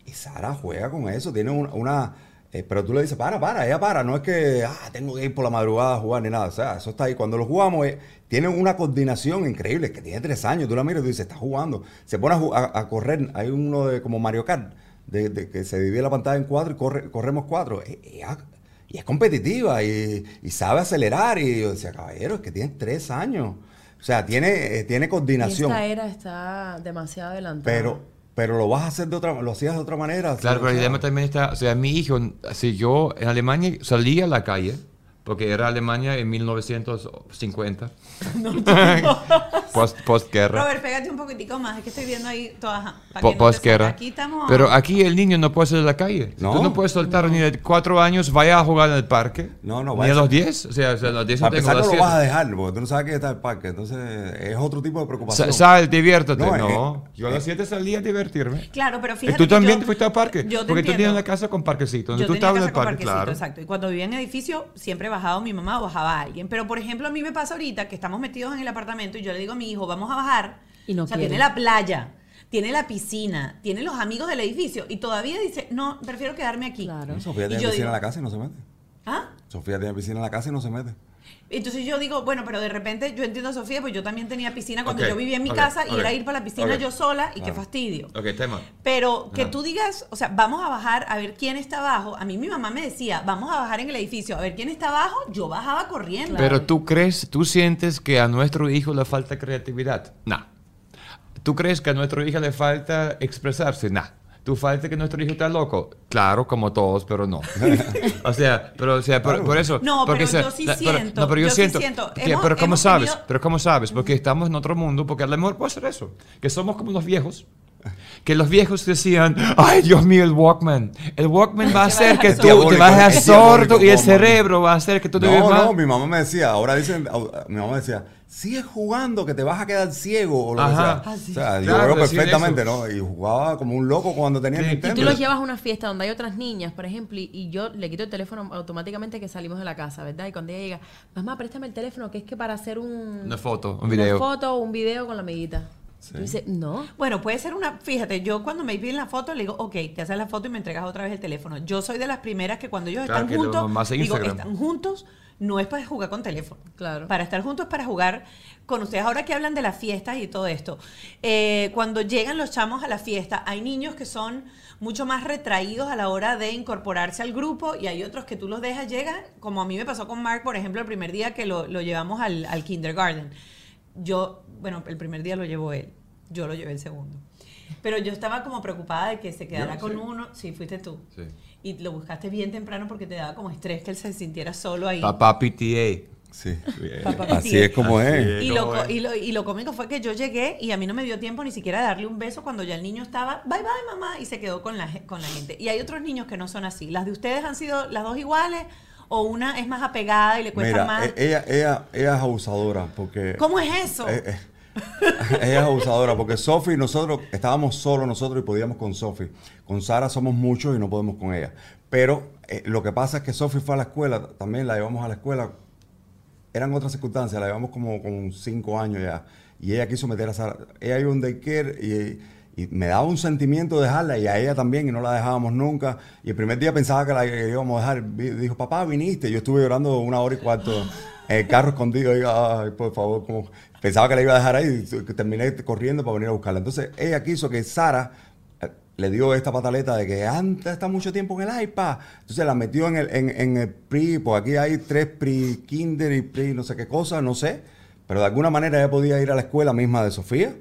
Y Sara juega con eso, tiene un- una... eh, pero tú le dices, para, para, ella para. No es que, ah, tengo que ir por la madrugada a jugar ni nada. O sea, eso está ahí. Cuando lo jugamos, eh, tiene una coordinación increíble, que tiene tres años. Tú la miras y tú dices, está jugando. Se pone a, correr. Hay uno de como Mario Kart, de, de que se divide la pantalla en cuatro y corre, corremos cuatro. Eh, ella- y es competitiva y, y sabe acelerar. Y yo decía, caballero, es que tiene tres años. O sea, tiene, eh, tiene Y coordinación. esta era está demasiado adelantada. Pero, pero lo vas a hacer de otra, lo hacías de otra manera. Claro, pero el dilema también está, o sea, mi hijo, si yo en Alemania salía a la calle, porque era Alemania en 1950, [laughs] [laughs] post, postguerra, Robert, pégate un poquitico más, es que estoy viendo ahí todas. po- no postguerra. Aquí estamos. Pero aquí el niño no puede salir a la calle. No. Tú no puedes soltar ni de cuatro años, vaya a jugar en el parque. No, no, Ni vaya a a los 10. O sea, o sea, a los 10 no Para tengo empezar, no lo siete. vas a dejar, porque tú no sabes que está el parque. Entonces, es otro tipo de preocupación. Sa- Sal, diviértete. No, No, yo a las 7 salía a divertirme. Claro, pero ¿Y fíjate. tú también yo- fuiste al parque? yo te Porque tú entiendo. tienes una casa con parquecito. Donde Yo tú tenía estabas en el parque, claro. exacto. Y cuando vivía en edificio, siempre bajaba mi mamá o bajaba alguien. Pero, por ejemplo, a mí me pasa ahorita que estamos metidos en el apartamento y yo le digo a mi hijo, vamos a bajar. Y no o sea, quiere. tiene la playa, tiene la piscina, tiene los amigos del edificio. Y todavía dice, no, prefiero quedarme aquí. Claro. Sofía tiene piscina digo- en la casa y no se mete. ¿Ah? Sofía tiene piscina en la casa y no se mete. Entonces yo digo, bueno, pero de repente yo entiendo a Sofía, pues yo también tenía piscina cuando yo vivía en mi casa y era ir para la piscina yo sola y qué fastidio. Ok, tema. Pero que Ajá. tú digas, o sea, vamos a bajar a ver quién está abajo. A mí mi mamá me decía, vamos a bajar en el edificio a ver quién está abajo. Yo bajaba corriendo. Pero tú crees, tú sientes que a nuestro hijo le falta creatividad. No. ¿Tú crees que a nuestro hijo le falta expresarse? No. ¿Tú falta que nuestro hijo está loco? Claro, como todos, pero no. o sea, pero, o sea, por, por eso. No, porque, pero yo sí la- pero- siento, no, pero yo, yo sí siento. siento. que- Hemos- pero ¿cómo sabes? tenido- Pero ¿cómo sabes? Porque estamos en otro mundo, porque a lo mejor puede ser eso. Que somos como los viejos. Que los viejos decían, ay Dios mío, el Walkman. El Walkman va a hacer que tú te vas a es sordo y el cerebro va a hacer que tú te No, vives no, mal. mi mamá me decía, ahora dicen, mi mamá decía, sigue jugando que te vas a quedar ciego o lo Ajá. que Ah, sea. sí. O sea, yo Claro, veo decían perfectamente. ¿no? Y jugaba como un loco cuando tenía Sí. el Y tú Nintendo. los llevas a una fiesta donde hay otras niñas, por ejemplo, y, y yo le quito el teléfono automáticamente que salimos de la casa, ¿verdad? Y cuando ella llega, mamá, préstame el teléfono, que es que para hacer un, Una foto, un una video. foto o un video con la amiguita. Dice, no. Bueno, puede ser una, fíjate, yo cuando me piden la foto le digo, ok, te haces la foto y me entregas otra vez el teléfono. Yo soy de las primeras que cuando ellos Claro, están juntos, más en digo, están juntos, no es para jugar con teléfono. Claro. Para estar juntos es para jugar con ustedes. Ahora que hablan de las fiestas y todo esto, eh, cuando llegan los chamos a la fiesta, hay niños que son mucho más retraídos a la hora de incorporarse al grupo y hay otros que tú los dejas, llegan, como a mí me pasó con Mark, por ejemplo, el primer día que lo, lo llevamos al, al kindergarten. Yo, bueno, el primer día lo llevó él, yo lo llevé el segundo. Pero yo estaba como preocupada de que se quedara Yo, con sí. uno. Sí, fuiste tú. Sí. Y lo buscaste bien temprano porque te daba como estrés que él se sintiera solo ahí. Papá PTA. Sí, Papá así es como Así es. es. Y lo, y, lo, y lo cómico fue que yo llegué y a mí no me dio tiempo ni siquiera de darle un beso cuando ya el niño estaba, bye bye mamá, y se quedó con la, con la gente. Y hay otros niños que no son así. ¿Las de ustedes han sido las dos iguales o una es más apegada y le cuesta Mira, más? e- ella, ella, ella es abusadora porque... ¿Cómo es eso? Eh, eh, [laughs] ella es abusadora porque Sofi y nosotros estábamos solos nosotros y podíamos con Sofi. Con Sara somos muchos y no podemos con ella. Pero eh, lo que pasa es que Sofi fue a la escuela, también la llevamos a la escuela. Eran otras circunstancias, la llevamos como con cinco años ya. Y ella quiso meter a Sara. Ella iba a un daycare y, y me daba un sentimiento dejarla y a ella también y no la dejábamos nunca. Y el primer día pensaba que la íbamos a dejar. Dijo, papá, viniste. Yo estuve llorando una hora y cuarto en el carro escondido. Y, ay, por favor, como pensaba que la iba a dejar ahí y terminé corriendo para venir a buscarla. Entonces ella quiso que Sara eh, le dio esta pataleta de que antes está mucho tiempo en el iPad. Entonces la metió en el, en, en el pre, pues aquí hay tres pre kinder y pre no sé qué cosa, no sé. Pero de alguna manera ella podía ir a la escuela misma de Sofía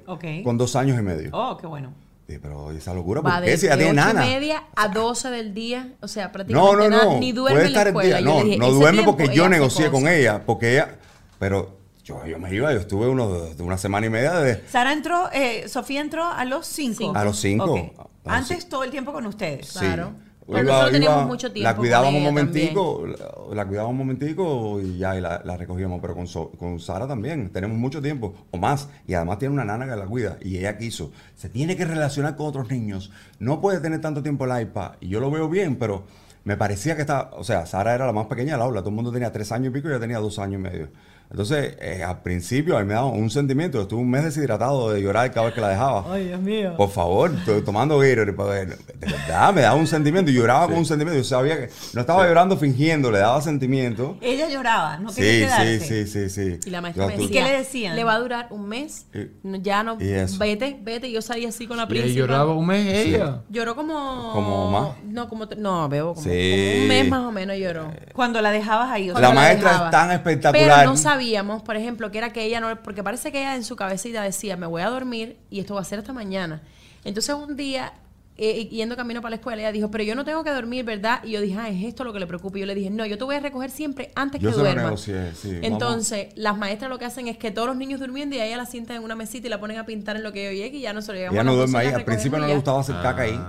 con dos años y medio. Oh, qué bueno. Sí, pero esa locura, Va ¿por de qué si ya tiene ocho y nana? media a 12 del día, o sea, No, prácticamente no, nada, no. ni duerme Puede en la estar el escuela. día. No, dije, no duerme porque yo negocié con ella. Porque ella, pero yo, yo me iba, yo estuve unos, una semana y media de, Sara entró, eh, Sofía entró a los cinco. Cinco. a los cinco. Ok. A los Antes todo el tiempo con ustedes. Sí. Claro. Pero nosotros teníamos mucho tiempo La cuidábamos un momentico, la, la cuidábamos un momentico y ya y la, la recogíamos. Pero con, So- con Sara también, tenemos mucho tiempo o más. Y además tiene una nana que la cuida y ella quiso. Se tiene que relacionar con otros niños. No puede tener tanto tiempo el iPad. Y yo lo veo bien, pero me parecía que estaba, o sea, Sara era la más pequeña del aula. Todo el mundo tenía tres años y pico y ella tenía dos años y medio. Entonces, eh, al principio a mí me daba un sentimiento. Estuve un mes deshidratado de llorar cada vez que la dejaba. Ay, Dios mío. Por favor, estoy tomando Gatorade. ver. De verdad, me daba un sentimiento. Y lloraba con un sentimiento. Yo sabía que no estaba llorando fingiendo, le daba sentimiento. Ella lloraba, no quería Sí, quedarse. sí, sí, sí, sí. Y la maestra me decía, qué le decían? Le va a durar un mes, Y- ya no, y eso. vete, vete. Y yo salí así con la Y ella principal. lloraba un mes ella. Lloró como... ¿Como más? No, como... No, veo como, Sí. como un mes más o menos lloró. Cuando la dejabas ahí. o La sea, Cuando maestra dejaba. es tan espectacular. Pero no sabíamos, por ejemplo, que era que ella no... Porque parece que ella en su cabecita decía, me voy a dormir y esto va a ser hasta mañana. Entonces un día, eh, yendo camino para la escuela, ella dijo, pero yo no tengo que dormir, ¿verdad? Y yo dije, ah, es esto lo que le preocupa. Y yo le dije, no, yo te voy a recoger siempre antes Yo que duerma. negocié, sí, vamos. Entonces, las maestras lo que hacen es que todos los niños durmiendo y a ella la sientan en una mesita y la ponen a pintar en lo que yo llegue y ya no se lo llegamos Ella a no duerme 12 ahí. Al principio no le ya. gustaba hacer caca ahí.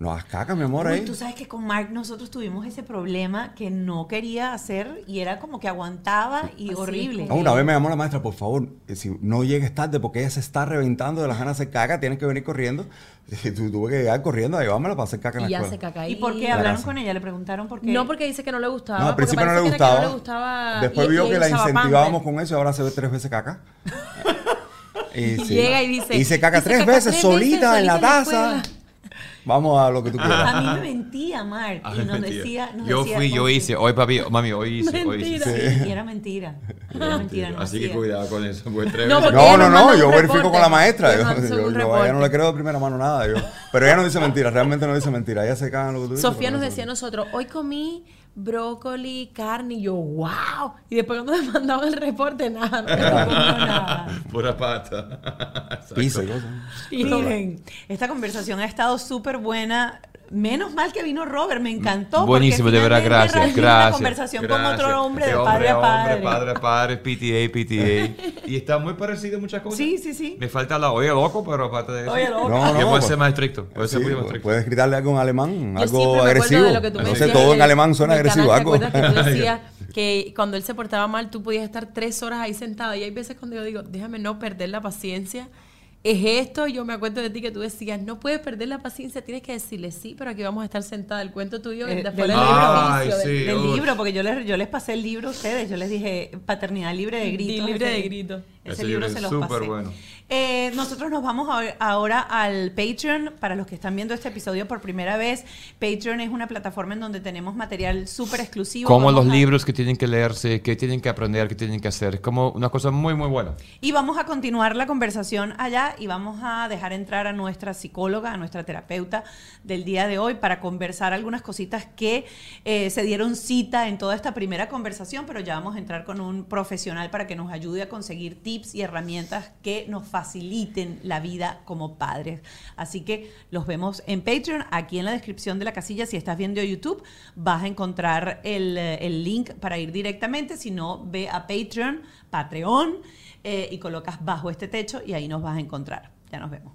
No hagas caca, mi amor, Uy, ahí. tú sabes que con Mark nosotros tuvimos ese problema que no quería hacer y era como que aguantaba y Así horrible. Ah, una vez me llamó la maestra, por favor, eh, si no llegues tarde porque ella se está reventando de las ganas de hacer caca, tienes que venir corriendo. [laughs] Y tu- tuve que llegar corriendo a llevármela para hacer caca en Y la ya escuela. se caca ahí. ¿Y por qué La hablaron casa. con ella? Le preguntaron por qué. No, porque dice que no le gustaba. No, al principio no le gustaba. que no le gustaba. Después y- vio y que la incentivábamos con eso y ahora se ve tres veces caca. [laughs] y Y llega y dice, Hice caca "Hice tres caca veces tres solita veces en la solita en la taza. escuela". Vamos a lo que tú quieras. A mí me mentía, Mark, Ah, y nos decía... Nos yo decía, fui, yo hice. Hoy, papi, mami, hoy hice. Hoy hice. Mentira. Sí, y era mentira. Era mentira, no Así que cuidado con eso. tres No, No, no, yo verifico con la maestra. Yo, [laughs] a ella no le creo de primera mano nada. Yo. Pero ella no dice mentira, realmente no dice mentira. Ella se caga en lo que tú dices. Sofía nos no decía a nosotros, hoy comí brócoli, carne, y yo, wow. Y después cuando me [laughs] mandaban el reporte, nada, no, nada. [laughs] Pura pata. Pizza y Miren, esta conversación ha estado súper buena. Menos mal que vino Robert, me encantó. Buenísimo, de verdad, gracias. Gracias. Conversación con gracias. otro hombre de, padre a padre. Hombre, padre a padre, PTA, PTA. [laughs] Y está muy parecido en muchas cosas. Sí, sí, sí. Me falta la oye loco, pero aparte de eso. Oye, loco. No, no. Pues- ser más estricto. Puedo ser Sí, muy más pu- estricto. puedes gritarle algo en alemán, Yo algo agresivo. de lo que tú me no sé, todo en alemán suena agresivo. canal, algo. ¿Te acuerdas que tú [laughs] decías que cuando él se portaba mal, tú podías estar tres horas ahí sentado? Y hay veces cuando yo digo, déjame no perder la paciencia. Es esto, yo me acuerdo de ti que tú decías, no puedes perder la paciencia, tienes que decirle sí, pero aquí vamos a estar sentados. El cuento tuyo, Eh, después del del libro. Ay, ejercicio, sí. de- Del uy. libro, porque yo les, yo les pasé el libro a ustedes. Yo les dije Paternidad Libre de Gritos. Libre de gritos. Ese, libro es súper bueno. Eh, nosotros nos vamos a- ahora al Patreon. Para los que están viendo este episodio por primera vez, Patreon es una plataforma en donde tenemos material súper exclusivo. Como Vamos los a- libros que tienen que leerse, que tienen que aprender, que tienen que hacer. Es como una cosa muy, muy buena. Y vamos a continuar la conversación allá y vamos a dejar entrar a nuestra psicóloga, a nuestra terapeuta del día de hoy para conversar algunas cositas que eh, se dieron cita en toda esta primera conversación, pero ya vamos a entrar con un profesional para que nos ayude a conseguir tips y herramientas que nos faciliten la vida como padres. Así que los vemos en Patreon, aquí en la descripción de la casilla, si estás viendo YouTube, vas a encontrar el, eh, el link para ir directamente, si no, ve a Patreon, Patreon, eh, y colocas bajo este techo y ahí nos vas a encontrar. Ya nos vemos.